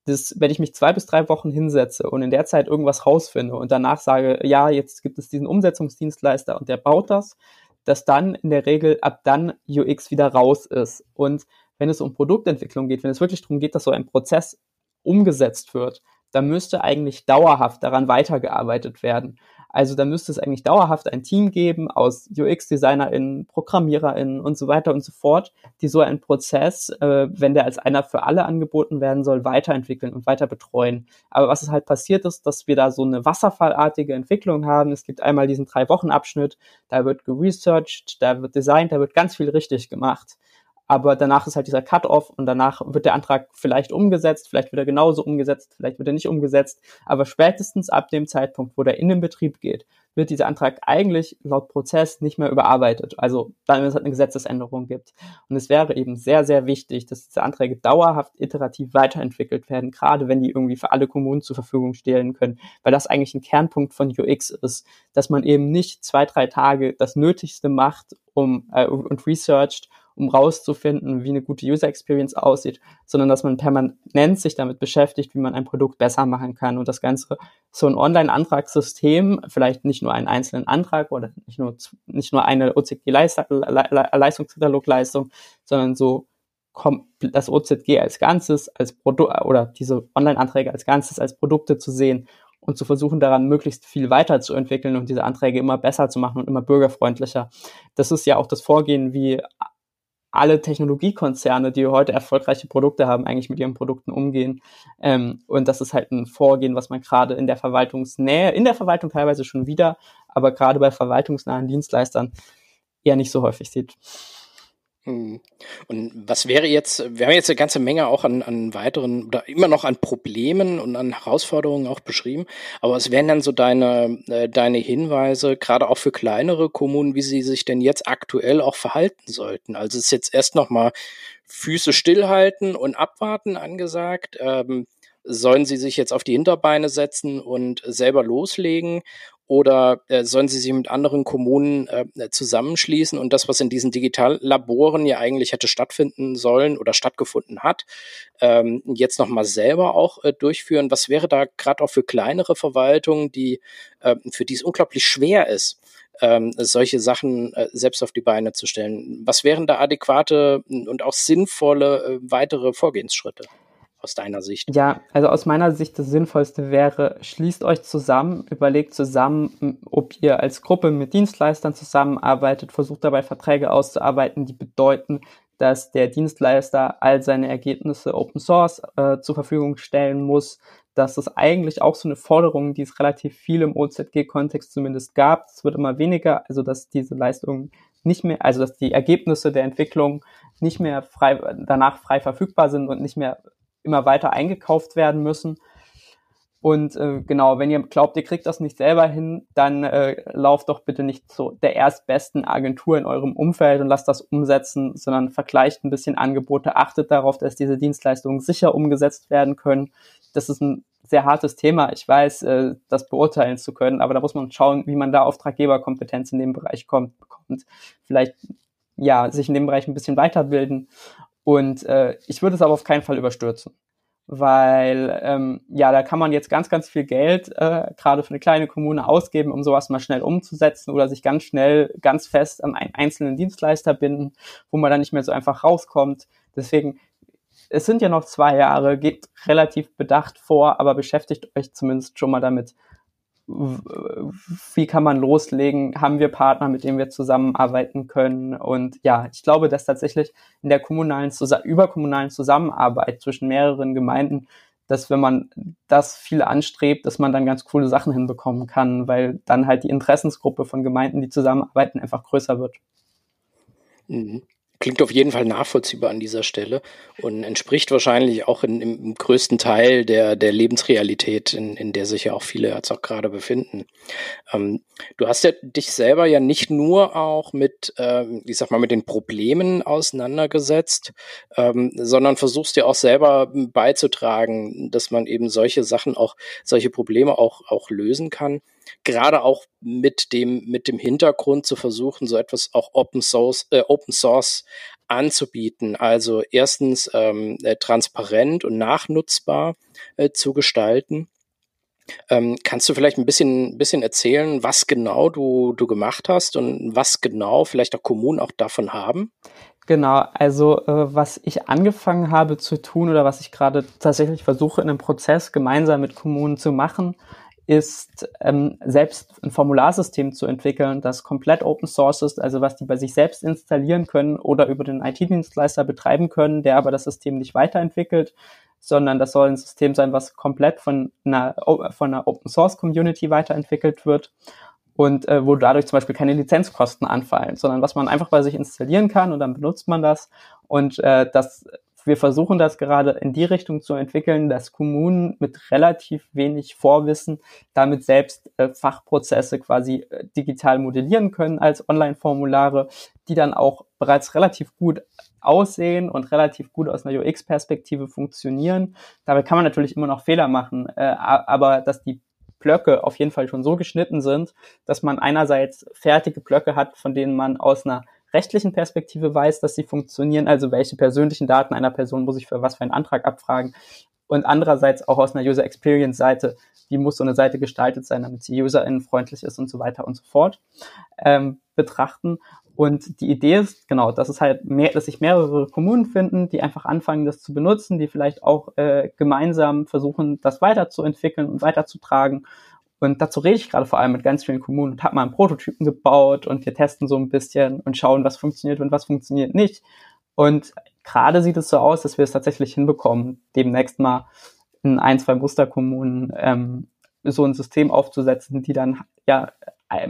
Speaker 2: dass wenn ich mich zwei bis drei Wochen hinsetze und in der Zeit irgendwas rausfinde und danach sage, ja, jetzt gibt es diesen Umsetzungsdienstleister und der baut das, dass dann in der Regel ab dann UX wieder raus ist. Und wenn es um Produktentwicklung geht, wenn es wirklich darum geht, dass so ein Prozess umgesetzt wird, dann müsste eigentlich dauerhaft daran weitergearbeitet werden. Also da müsste es eigentlich dauerhaft ein Team geben aus UX-DesignerInnen, ProgrammiererInnen und so weiter und so fort, die so einen Prozess, äh, wenn der als einer für alle angeboten werden soll, weiterentwickeln und weiter betreuen. Aber was es halt passiert ist, dass wir da so eine wasserfallartige Entwicklung haben. Es gibt einmal diesen Drei-Wochen-Abschnitt, da wird geresearched, da wird designt, da wird ganz viel richtig gemacht aber danach ist halt dieser Cut-off und danach wird der Antrag vielleicht umgesetzt, vielleicht wird er genauso umgesetzt, vielleicht wird er nicht umgesetzt, aber spätestens ab dem Zeitpunkt, wo der in den Betrieb geht, wird dieser Antrag eigentlich laut Prozess nicht mehr überarbeitet. Also dann, wenn es halt eine Gesetzesänderung gibt. Und es wäre eben sehr, sehr wichtig, dass diese Anträge dauerhaft iterativ weiterentwickelt werden, gerade wenn die irgendwie für alle Kommunen zur Verfügung stehen können, weil das eigentlich ein Kernpunkt von UX ist, dass man eben nicht zwei, drei Tage das Nötigste macht um äh, und researcht um rauszufinden, wie eine gute User Experience aussieht, sondern dass man permanent sich damit beschäftigt, wie man ein Produkt besser machen kann und das Ganze so ein Online-Antragssystem, vielleicht nicht nur einen einzelnen Antrag oder nicht nur, nicht nur eine OCG-Leistungskatalogleistung, sondern so das OZG als Ganzes, als Produkt oder diese Online-Anträge als Ganzes als Produkte zu sehen und zu versuchen, daran möglichst viel weiterzuentwickeln und diese Anträge immer besser zu machen und immer bürgerfreundlicher. Das ist ja auch das Vorgehen, wie alle Technologiekonzerne, die heute erfolgreiche Produkte haben, eigentlich mit ihren Produkten umgehen. Ähm, und das ist halt ein Vorgehen, was man gerade in der Verwaltungsnähe, in der Verwaltung teilweise schon wieder, aber gerade bei verwaltungsnahen Dienstleistern eher nicht so häufig sieht.
Speaker 1: Hm. Und was wäre jetzt, wir haben jetzt eine ganze Menge auch an, an weiteren oder immer noch an Problemen und an Herausforderungen auch beschrieben, aber was wären dann so deine, äh, deine Hinweise, gerade auch für kleinere Kommunen, wie sie sich denn jetzt aktuell auch verhalten sollten? Also ist jetzt erst nochmal Füße stillhalten und abwarten angesagt. Ähm, sollen sie sich jetzt auf die Hinterbeine setzen und selber loslegen? Oder äh, sollen sie sich mit anderen Kommunen äh, zusammenschließen und das, was in diesen Digitallaboren ja eigentlich hätte stattfinden sollen oder stattgefunden hat, ähm, jetzt nochmal selber auch äh, durchführen? Was wäre da gerade auch für kleinere Verwaltungen, die äh, für die es unglaublich schwer ist, ähm, solche Sachen äh, selbst auf die Beine zu stellen? Was wären da adäquate und auch sinnvolle äh, weitere Vorgehensschritte? Aus deiner Sicht?
Speaker 2: Ja, also aus meiner Sicht das Sinnvollste wäre, schließt euch zusammen, überlegt zusammen, ob ihr als Gruppe mit Dienstleistern zusammenarbeitet, versucht dabei Verträge auszuarbeiten, die bedeuten, dass der Dienstleister all seine Ergebnisse Open Source äh, zur Verfügung stellen muss. Das ist eigentlich auch so eine Forderung, die es relativ viel im OZG-Kontext zumindest gab. Es wird immer weniger, also dass diese Leistungen nicht mehr, also dass die Ergebnisse der Entwicklung nicht mehr frei, danach frei verfügbar sind und nicht mehr immer weiter eingekauft werden müssen. Und äh, genau, wenn ihr glaubt, ihr kriegt das nicht selber hin, dann äh, lauft doch bitte nicht zu der erstbesten Agentur in eurem Umfeld und lasst das umsetzen, sondern vergleicht ein bisschen Angebote, achtet darauf, dass diese Dienstleistungen sicher umgesetzt werden können. Das ist ein sehr hartes Thema. Ich weiß, äh, das beurteilen zu können, aber da muss man schauen, wie man da Auftraggeberkompetenz in dem Bereich kommt, bekommt. Vielleicht ja, sich in dem Bereich ein bisschen weiterbilden und äh, ich würde es aber auf keinen Fall überstürzen. Weil ähm, ja, da kann man jetzt ganz, ganz viel Geld äh, gerade für eine kleine Kommune ausgeben, um sowas mal schnell umzusetzen oder sich ganz schnell, ganz fest an einen einzelnen Dienstleister binden, wo man dann nicht mehr so einfach rauskommt. Deswegen, es sind ja noch zwei Jahre, geht relativ bedacht vor, aber beschäftigt euch zumindest schon mal damit, wie kann man loslegen? Haben wir Partner, mit denen wir zusammenarbeiten können? Und ja, ich glaube, dass tatsächlich in der kommunalen, überkommunalen Zusammenarbeit zwischen mehreren Gemeinden, dass wenn man das viel anstrebt, dass man dann ganz coole Sachen hinbekommen kann, weil dann halt die Interessensgruppe von Gemeinden, die zusammenarbeiten, einfach größer wird.
Speaker 1: Mhm. Klingt auf jeden Fall nachvollziehbar an dieser Stelle und entspricht wahrscheinlich auch in, im größten Teil der, der Lebensrealität, in, in der sich ja auch viele jetzt auch gerade befinden. Ähm, du hast ja dich selber ja nicht nur auch mit, ähm, ich sag mal, mit den Problemen auseinandergesetzt, ähm, sondern versuchst ja auch selber beizutragen, dass man eben solche Sachen auch, solche Probleme auch, auch lösen kann gerade auch mit dem, mit dem Hintergrund zu versuchen, so etwas auch Open Source, äh, Open Source anzubieten. Also erstens ähm, äh, transparent und nachnutzbar äh, zu gestalten. Ähm, kannst du vielleicht ein bisschen, bisschen erzählen, was genau du, du gemacht hast und was genau vielleicht auch Kommunen auch davon haben?
Speaker 2: Genau, also äh, was ich angefangen habe zu tun oder was ich gerade tatsächlich versuche in einem Prozess gemeinsam mit Kommunen zu machen, ist ähm, selbst ein Formularsystem zu entwickeln, das komplett Open Source ist, also was die bei sich selbst installieren können oder über den IT-Dienstleister betreiben können, der aber das System nicht weiterentwickelt, sondern das soll ein System sein, was komplett von einer, von einer Open Source Community weiterentwickelt wird und äh, wo dadurch zum Beispiel keine Lizenzkosten anfallen, sondern was man einfach bei sich installieren kann und dann benutzt man das und äh, das wir versuchen das gerade in die Richtung zu entwickeln, dass Kommunen mit relativ wenig Vorwissen damit selbst äh, Fachprozesse quasi äh, digital modellieren können als Online-Formulare, die dann auch bereits relativ gut aussehen und relativ gut aus einer UX-Perspektive funktionieren. Dabei kann man natürlich immer noch Fehler machen, äh, aber dass die Blöcke auf jeden Fall schon so geschnitten sind, dass man einerseits fertige Blöcke hat, von denen man aus einer rechtlichen Perspektive weiß, dass sie funktionieren, also welche persönlichen Daten einer Person muss ich für was für einen Antrag abfragen und andererseits auch aus einer User Experience Seite, wie muss so eine Seite gestaltet sein, damit sie userinnenfreundlich ist und so weiter und so fort, ähm, betrachten. Und die Idee ist, genau, dass es halt mehr, dass sich mehrere Kommunen finden, die einfach anfangen, das zu benutzen, die vielleicht auch äh, gemeinsam versuchen, das weiterzuentwickeln und weiterzutragen und dazu rede ich gerade vor allem mit ganz vielen Kommunen und habe mal einen Prototypen gebaut und wir testen so ein bisschen und schauen, was funktioniert und was funktioniert nicht. Und gerade sieht es so aus, dass wir es tatsächlich hinbekommen, demnächst mal in ein, zwei Musterkommunen ähm, so ein System aufzusetzen, die dann ja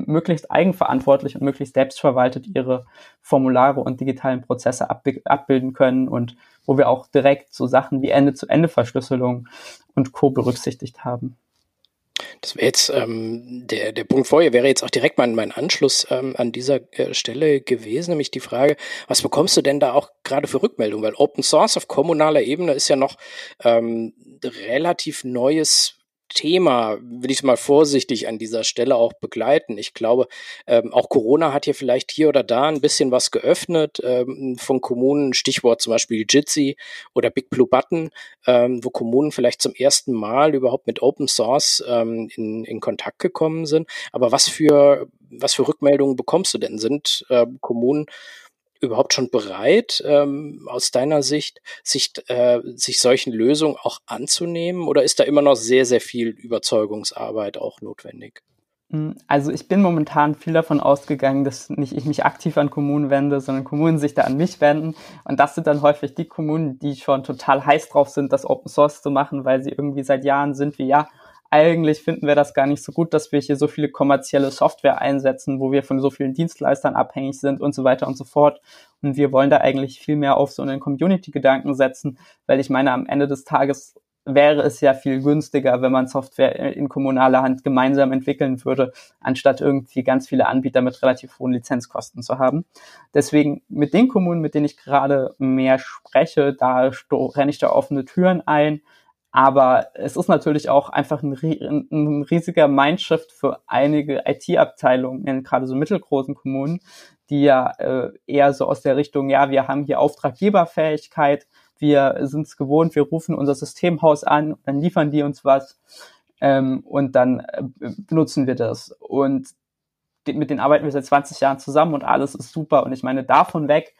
Speaker 2: möglichst eigenverantwortlich und möglichst selbstverwaltet ihre Formulare und digitalen Prozesse abbilden können und wo wir auch direkt so Sachen wie Ende-zu-Ende-Verschlüsselung und Co. berücksichtigt haben.
Speaker 1: Das wäre jetzt ähm, der, der Punkt vorher, wäre jetzt auch direkt mein, mein Anschluss ähm, an dieser äh, Stelle gewesen, nämlich die Frage, was bekommst du denn da auch gerade für Rückmeldungen? Weil Open Source auf kommunaler Ebene ist ja noch ähm, relativ neues Thema, will ich mal vorsichtig an dieser Stelle auch begleiten. Ich glaube, ähm, auch Corona hat hier vielleicht hier oder da ein bisschen was geöffnet ähm, von Kommunen, Stichwort zum Beispiel Jitsi oder Big Blue Button, ähm, wo Kommunen vielleicht zum ersten Mal überhaupt mit Open Source ähm, in, in Kontakt gekommen sind. Aber was für, was für Rückmeldungen bekommst du denn? Sind äh, Kommunen überhaupt schon bereit, ähm, aus deiner Sicht, sich, äh, sich solchen Lösungen auch anzunehmen? Oder ist da immer noch sehr, sehr viel Überzeugungsarbeit auch notwendig?
Speaker 2: Hm, also ich bin momentan viel davon ausgegangen, dass nicht ich mich aktiv an Kommunen wende, sondern Kommunen sich da an mich wenden. Und das sind dann häufig die Kommunen, die schon total heiß drauf sind, das Open Source zu machen, weil sie irgendwie seit Jahren sind wie, ja, eigentlich finden wir das gar nicht so gut, dass wir hier so viele kommerzielle Software einsetzen, wo wir von so vielen Dienstleistern abhängig sind und so weiter und so fort. Und wir wollen da eigentlich viel mehr auf so einen Community-Gedanken setzen, weil ich meine, am Ende des Tages wäre es ja viel günstiger, wenn man Software in kommunaler Hand gemeinsam entwickeln würde, anstatt irgendwie ganz viele Anbieter mit relativ hohen Lizenzkosten zu haben. Deswegen mit den Kommunen, mit denen ich gerade mehr spreche, da renne ich da offene Türen ein aber es ist natürlich auch einfach ein, ein riesiger Mindshift für einige IT-Abteilungen gerade so mittelgroßen Kommunen, die ja äh, eher so aus der Richtung, ja, wir haben hier Auftraggeberfähigkeit, wir sind es gewohnt, wir rufen unser Systemhaus an, dann liefern die uns was ähm, und dann äh, benutzen wir das. Und mit denen arbeiten wir seit 20 Jahren zusammen und alles ist super. Und ich meine, davon weg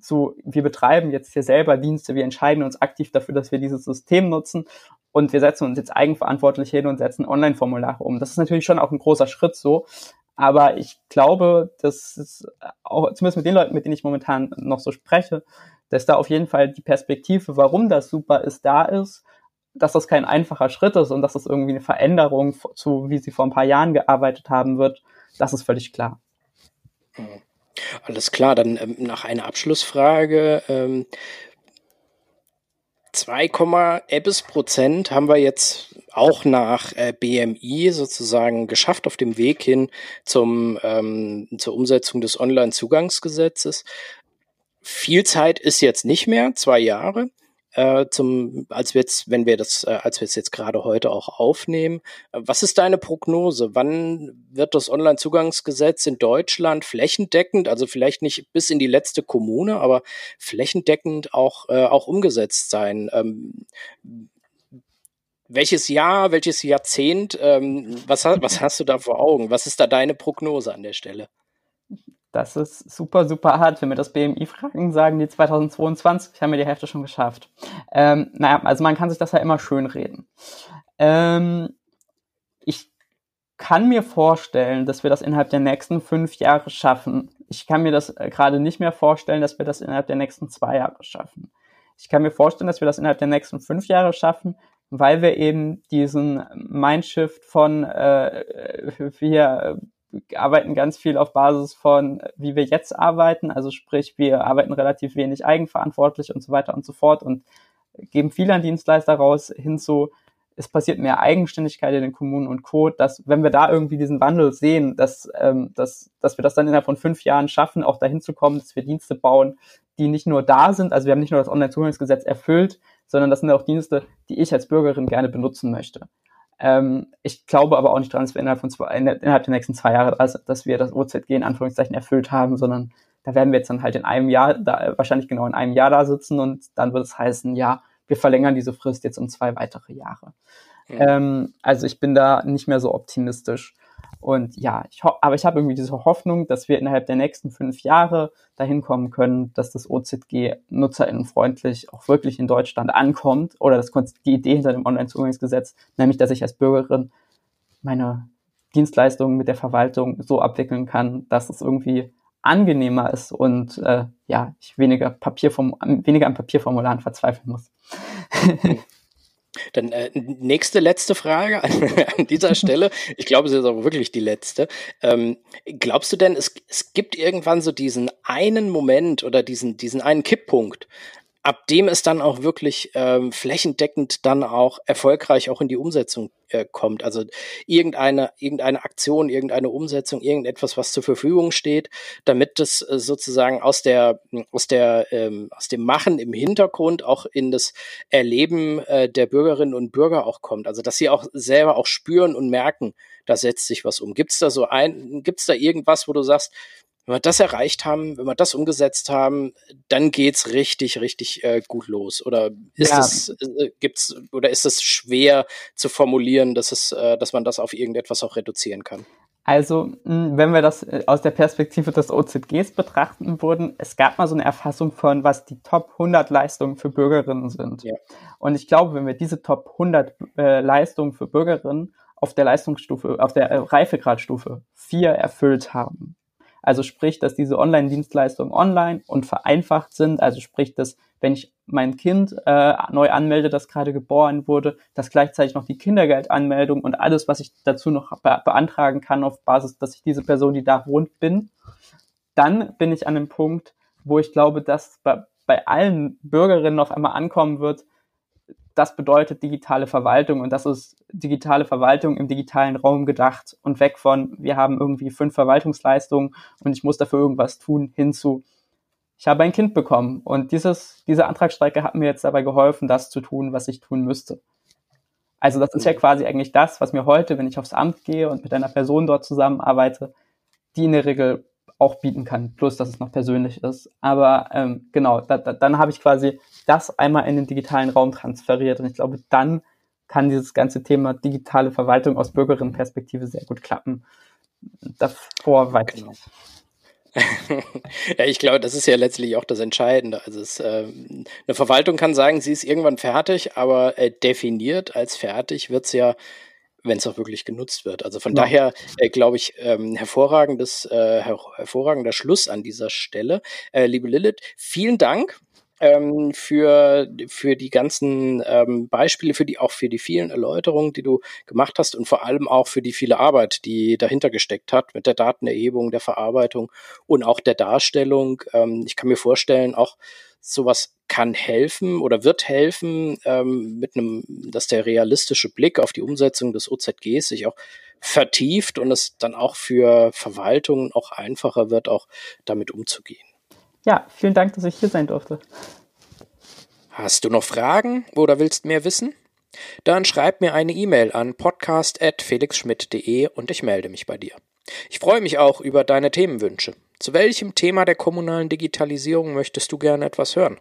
Speaker 2: zu, wir betreiben jetzt hier selber Dienste, wir entscheiden uns aktiv dafür, dass wir dieses System nutzen und wir setzen uns jetzt eigenverantwortlich hin und setzen Online-Formulare um. Das ist natürlich schon auch ein großer Schritt so, aber ich glaube, dass es auch, zumindest mit den Leuten, mit denen ich momentan noch so spreche, dass da auf jeden Fall die Perspektive, warum das super ist, da ist, dass das kein einfacher Schritt ist und dass das irgendwie eine Veränderung zu, wie sie vor ein paar Jahren gearbeitet haben wird, das ist völlig klar.
Speaker 1: Mhm. Alles klar, dann ähm, nach einer Abschlussfrage. Ähm, 2, Ebbes Prozent haben wir jetzt auch nach äh, BMI sozusagen geschafft auf dem Weg hin zum, ähm, zur Umsetzung des Online-Zugangsgesetzes. Viel Zeit ist jetzt nicht mehr, zwei Jahre äh, zum, als wir jetzt, wenn wir das, äh, als wir es jetzt gerade heute auch aufnehmen. Äh, was ist deine Prognose? Wann wird das Onlinezugangsgesetz in Deutschland flächendeckend, also vielleicht nicht bis in die letzte Kommune, aber flächendeckend auch, äh, auch umgesetzt sein? Ähm, welches Jahr, welches Jahrzehnt, ähm, was, was hast du da vor Augen? Was ist da deine Prognose an der Stelle?
Speaker 2: Das ist super, super hart. Wenn wir das BMI fragen, sagen die 2022 haben wir die Hälfte schon geschafft. Ähm, naja, also man kann sich das ja immer schön reden. Ähm, ich kann mir vorstellen, dass wir das innerhalb der nächsten fünf Jahre schaffen. Ich kann mir das äh, gerade nicht mehr vorstellen, dass wir das innerhalb der nächsten zwei Jahre schaffen. Ich kann mir vorstellen, dass wir das innerhalb der nächsten fünf Jahre schaffen, weil wir eben diesen Mindshift von äh, wir arbeiten ganz viel auf Basis von, wie wir jetzt arbeiten. Also sprich, wir arbeiten relativ wenig eigenverantwortlich und so weiter und so fort und geben viel an Dienstleister raus hinzu, es passiert mehr Eigenständigkeit in den Kommunen und Co., dass wenn wir da irgendwie diesen Wandel sehen, dass, ähm, dass, dass wir das dann innerhalb von fünf Jahren schaffen, auch dahin zu kommen, dass wir Dienste bauen, die nicht nur da sind, also wir haben nicht nur das Onlinezugangsgesetz erfüllt, sondern das sind auch Dienste, die ich als Bürgerin gerne benutzen möchte. Ähm, ich glaube aber auch nicht dran, dass wir innerhalb, von zwei, innerhalb der nächsten zwei Jahre, also, dass wir das OZG in Anführungszeichen erfüllt haben, sondern da werden wir jetzt dann halt in einem Jahr, da, wahrscheinlich genau in einem Jahr da sitzen und dann wird es heißen, ja, wir verlängern diese Frist jetzt um zwei weitere Jahre. Mhm. Ähm, also ich bin da nicht mehr so optimistisch. Und ja, ich aber ich habe irgendwie diese Hoffnung, dass wir innerhalb der nächsten fünf Jahre dahin kommen können, dass das OZG nutzerinnenfreundlich auch wirklich in Deutschland ankommt oder das die Idee hinter dem Online-Zugangsgesetz, nämlich dass ich als Bürgerin meine Dienstleistungen mit der Verwaltung so abwickeln kann, dass es irgendwie angenehmer ist und äh, ja, ich weniger Papierform weniger an Papierformularen verzweifeln muss. [LAUGHS]
Speaker 1: Dann äh, nächste letzte Frage an, [LAUGHS] an dieser [LAUGHS] Stelle. Ich glaube, es ist auch wirklich die letzte. Ähm, glaubst du denn, es, es gibt irgendwann so diesen einen Moment oder diesen, diesen einen Kipppunkt, ab dem es dann auch wirklich ähm, flächendeckend dann auch erfolgreich auch in die Umsetzung äh, kommt. Also irgendeine, irgendeine Aktion, irgendeine Umsetzung, irgendetwas, was zur Verfügung steht, damit das äh, sozusagen aus der, aus der, ähm, aus dem Machen im Hintergrund auch in das Erleben äh, der Bürgerinnen und Bürger auch kommt. Also dass sie auch selber auch spüren und merken, da setzt sich was um. Gibt es da so ein, gibt es da irgendwas, wo du sagst, wenn wir das erreicht haben, wenn wir das umgesetzt haben, dann geht's richtig, richtig äh, gut los. Oder ist ja. es äh, gibt's oder ist es schwer zu formulieren, dass es, äh, dass man das auf irgendetwas auch reduzieren kann?
Speaker 2: Also, hm, wenn wir das äh, aus der Perspektive des OZGs betrachten würden, es gab mal so eine Erfassung von, was die Top 100 Leistungen für Bürgerinnen sind. Ja. Und ich glaube, wenn wir diese Top 100 äh, Leistungen für Bürgerinnen auf der Leistungsstufe, auf der äh, Reifegradstufe 4 erfüllt haben, also sprich, dass diese Online-Dienstleistungen online und vereinfacht sind. Also sprich, dass wenn ich mein Kind äh, neu anmelde, das gerade geboren wurde, dass gleichzeitig noch die Kindergeldanmeldung und alles, was ich dazu noch be beantragen kann, auf Basis, dass ich diese Person, die da wohnt, bin, dann bin ich an einem Punkt, wo ich glaube, dass bei, bei allen Bürgerinnen auf einmal ankommen wird, das bedeutet digitale Verwaltung und das ist digitale Verwaltung im digitalen Raum gedacht und weg von, wir haben irgendwie fünf Verwaltungsleistungen und ich muss dafür irgendwas tun, hinzu, ich habe ein Kind bekommen und dieses, diese Antragsstrecke hat mir jetzt dabei geholfen, das zu tun, was ich tun müsste. Also das ist ja quasi eigentlich das, was mir heute, wenn ich aufs Amt gehe und mit einer Person dort zusammenarbeite, die in der Regel auch bieten kann, plus dass es noch persönlich ist. Aber ähm, genau, da, da, dann habe ich quasi das einmal in den digitalen Raum transferiert und ich glaube, dann kann dieses ganze Thema digitale Verwaltung aus Bürgerinnenperspektive sehr gut klappen. Davor weiß ich nicht. [LAUGHS]
Speaker 1: ja, ich glaube, das ist ja letztlich auch das Entscheidende. Also es, äh, eine Verwaltung kann sagen, sie ist irgendwann fertig, aber äh, definiert als fertig wird es ja wenn es auch wirklich genutzt wird. Also von ja. daher äh, glaube ich, ähm, hervorragendes, äh, her hervorragender Schluss an dieser Stelle. Äh, liebe Lilith, vielen Dank ähm, für, für die ganzen ähm, Beispiele, für die auch für die vielen Erläuterungen, die du gemacht hast und vor allem auch für die viele Arbeit, die dahinter gesteckt hat mit der Datenerhebung, der Verarbeitung und auch der Darstellung. Ähm, ich kann mir vorstellen, auch sowas kann helfen oder wird helfen, ähm, mit einem, dass der realistische Blick auf die Umsetzung des OZGs sich auch vertieft und es dann auch für Verwaltungen auch einfacher wird, auch damit umzugehen.
Speaker 2: Ja, vielen Dank, dass ich hier sein durfte.
Speaker 1: Hast du noch Fragen oder willst mehr wissen? Dann schreib mir eine E-Mail an podcast.felixschmidt.de und ich melde mich bei dir. Ich freue mich auch über deine Themenwünsche. Zu welchem Thema der kommunalen Digitalisierung möchtest du gerne etwas hören?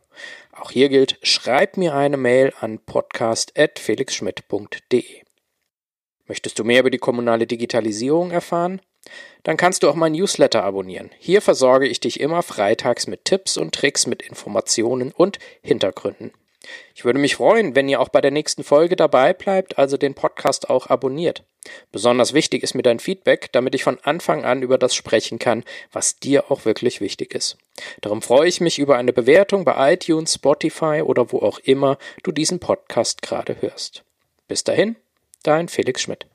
Speaker 1: Auch hier gilt, schreib mir eine Mail an podcast.felixschmidt.de. Möchtest du mehr über die kommunale Digitalisierung erfahren? Dann kannst du auch mein Newsletter abonnieren. Hier versorge ich dich immer freitags mit Tipps und Tricks, mit Informationen und Hintergründen. Ich würde mich freuen, wenn ihr auch bei der nächsten Folge dabei bleibt, also den Podcast auch abonniert. Besonders wichtig ist mir dein Feedback, damit ich von Anfang an über das sprechen kann, was dir auch wirklich wichtig ist. Darum freue ich mich über eine Bewertung bei iTunes, Spotify oder wo auch immer du diesen Podcast gerade hörst. Bis dahin, dein Felix Schmidt.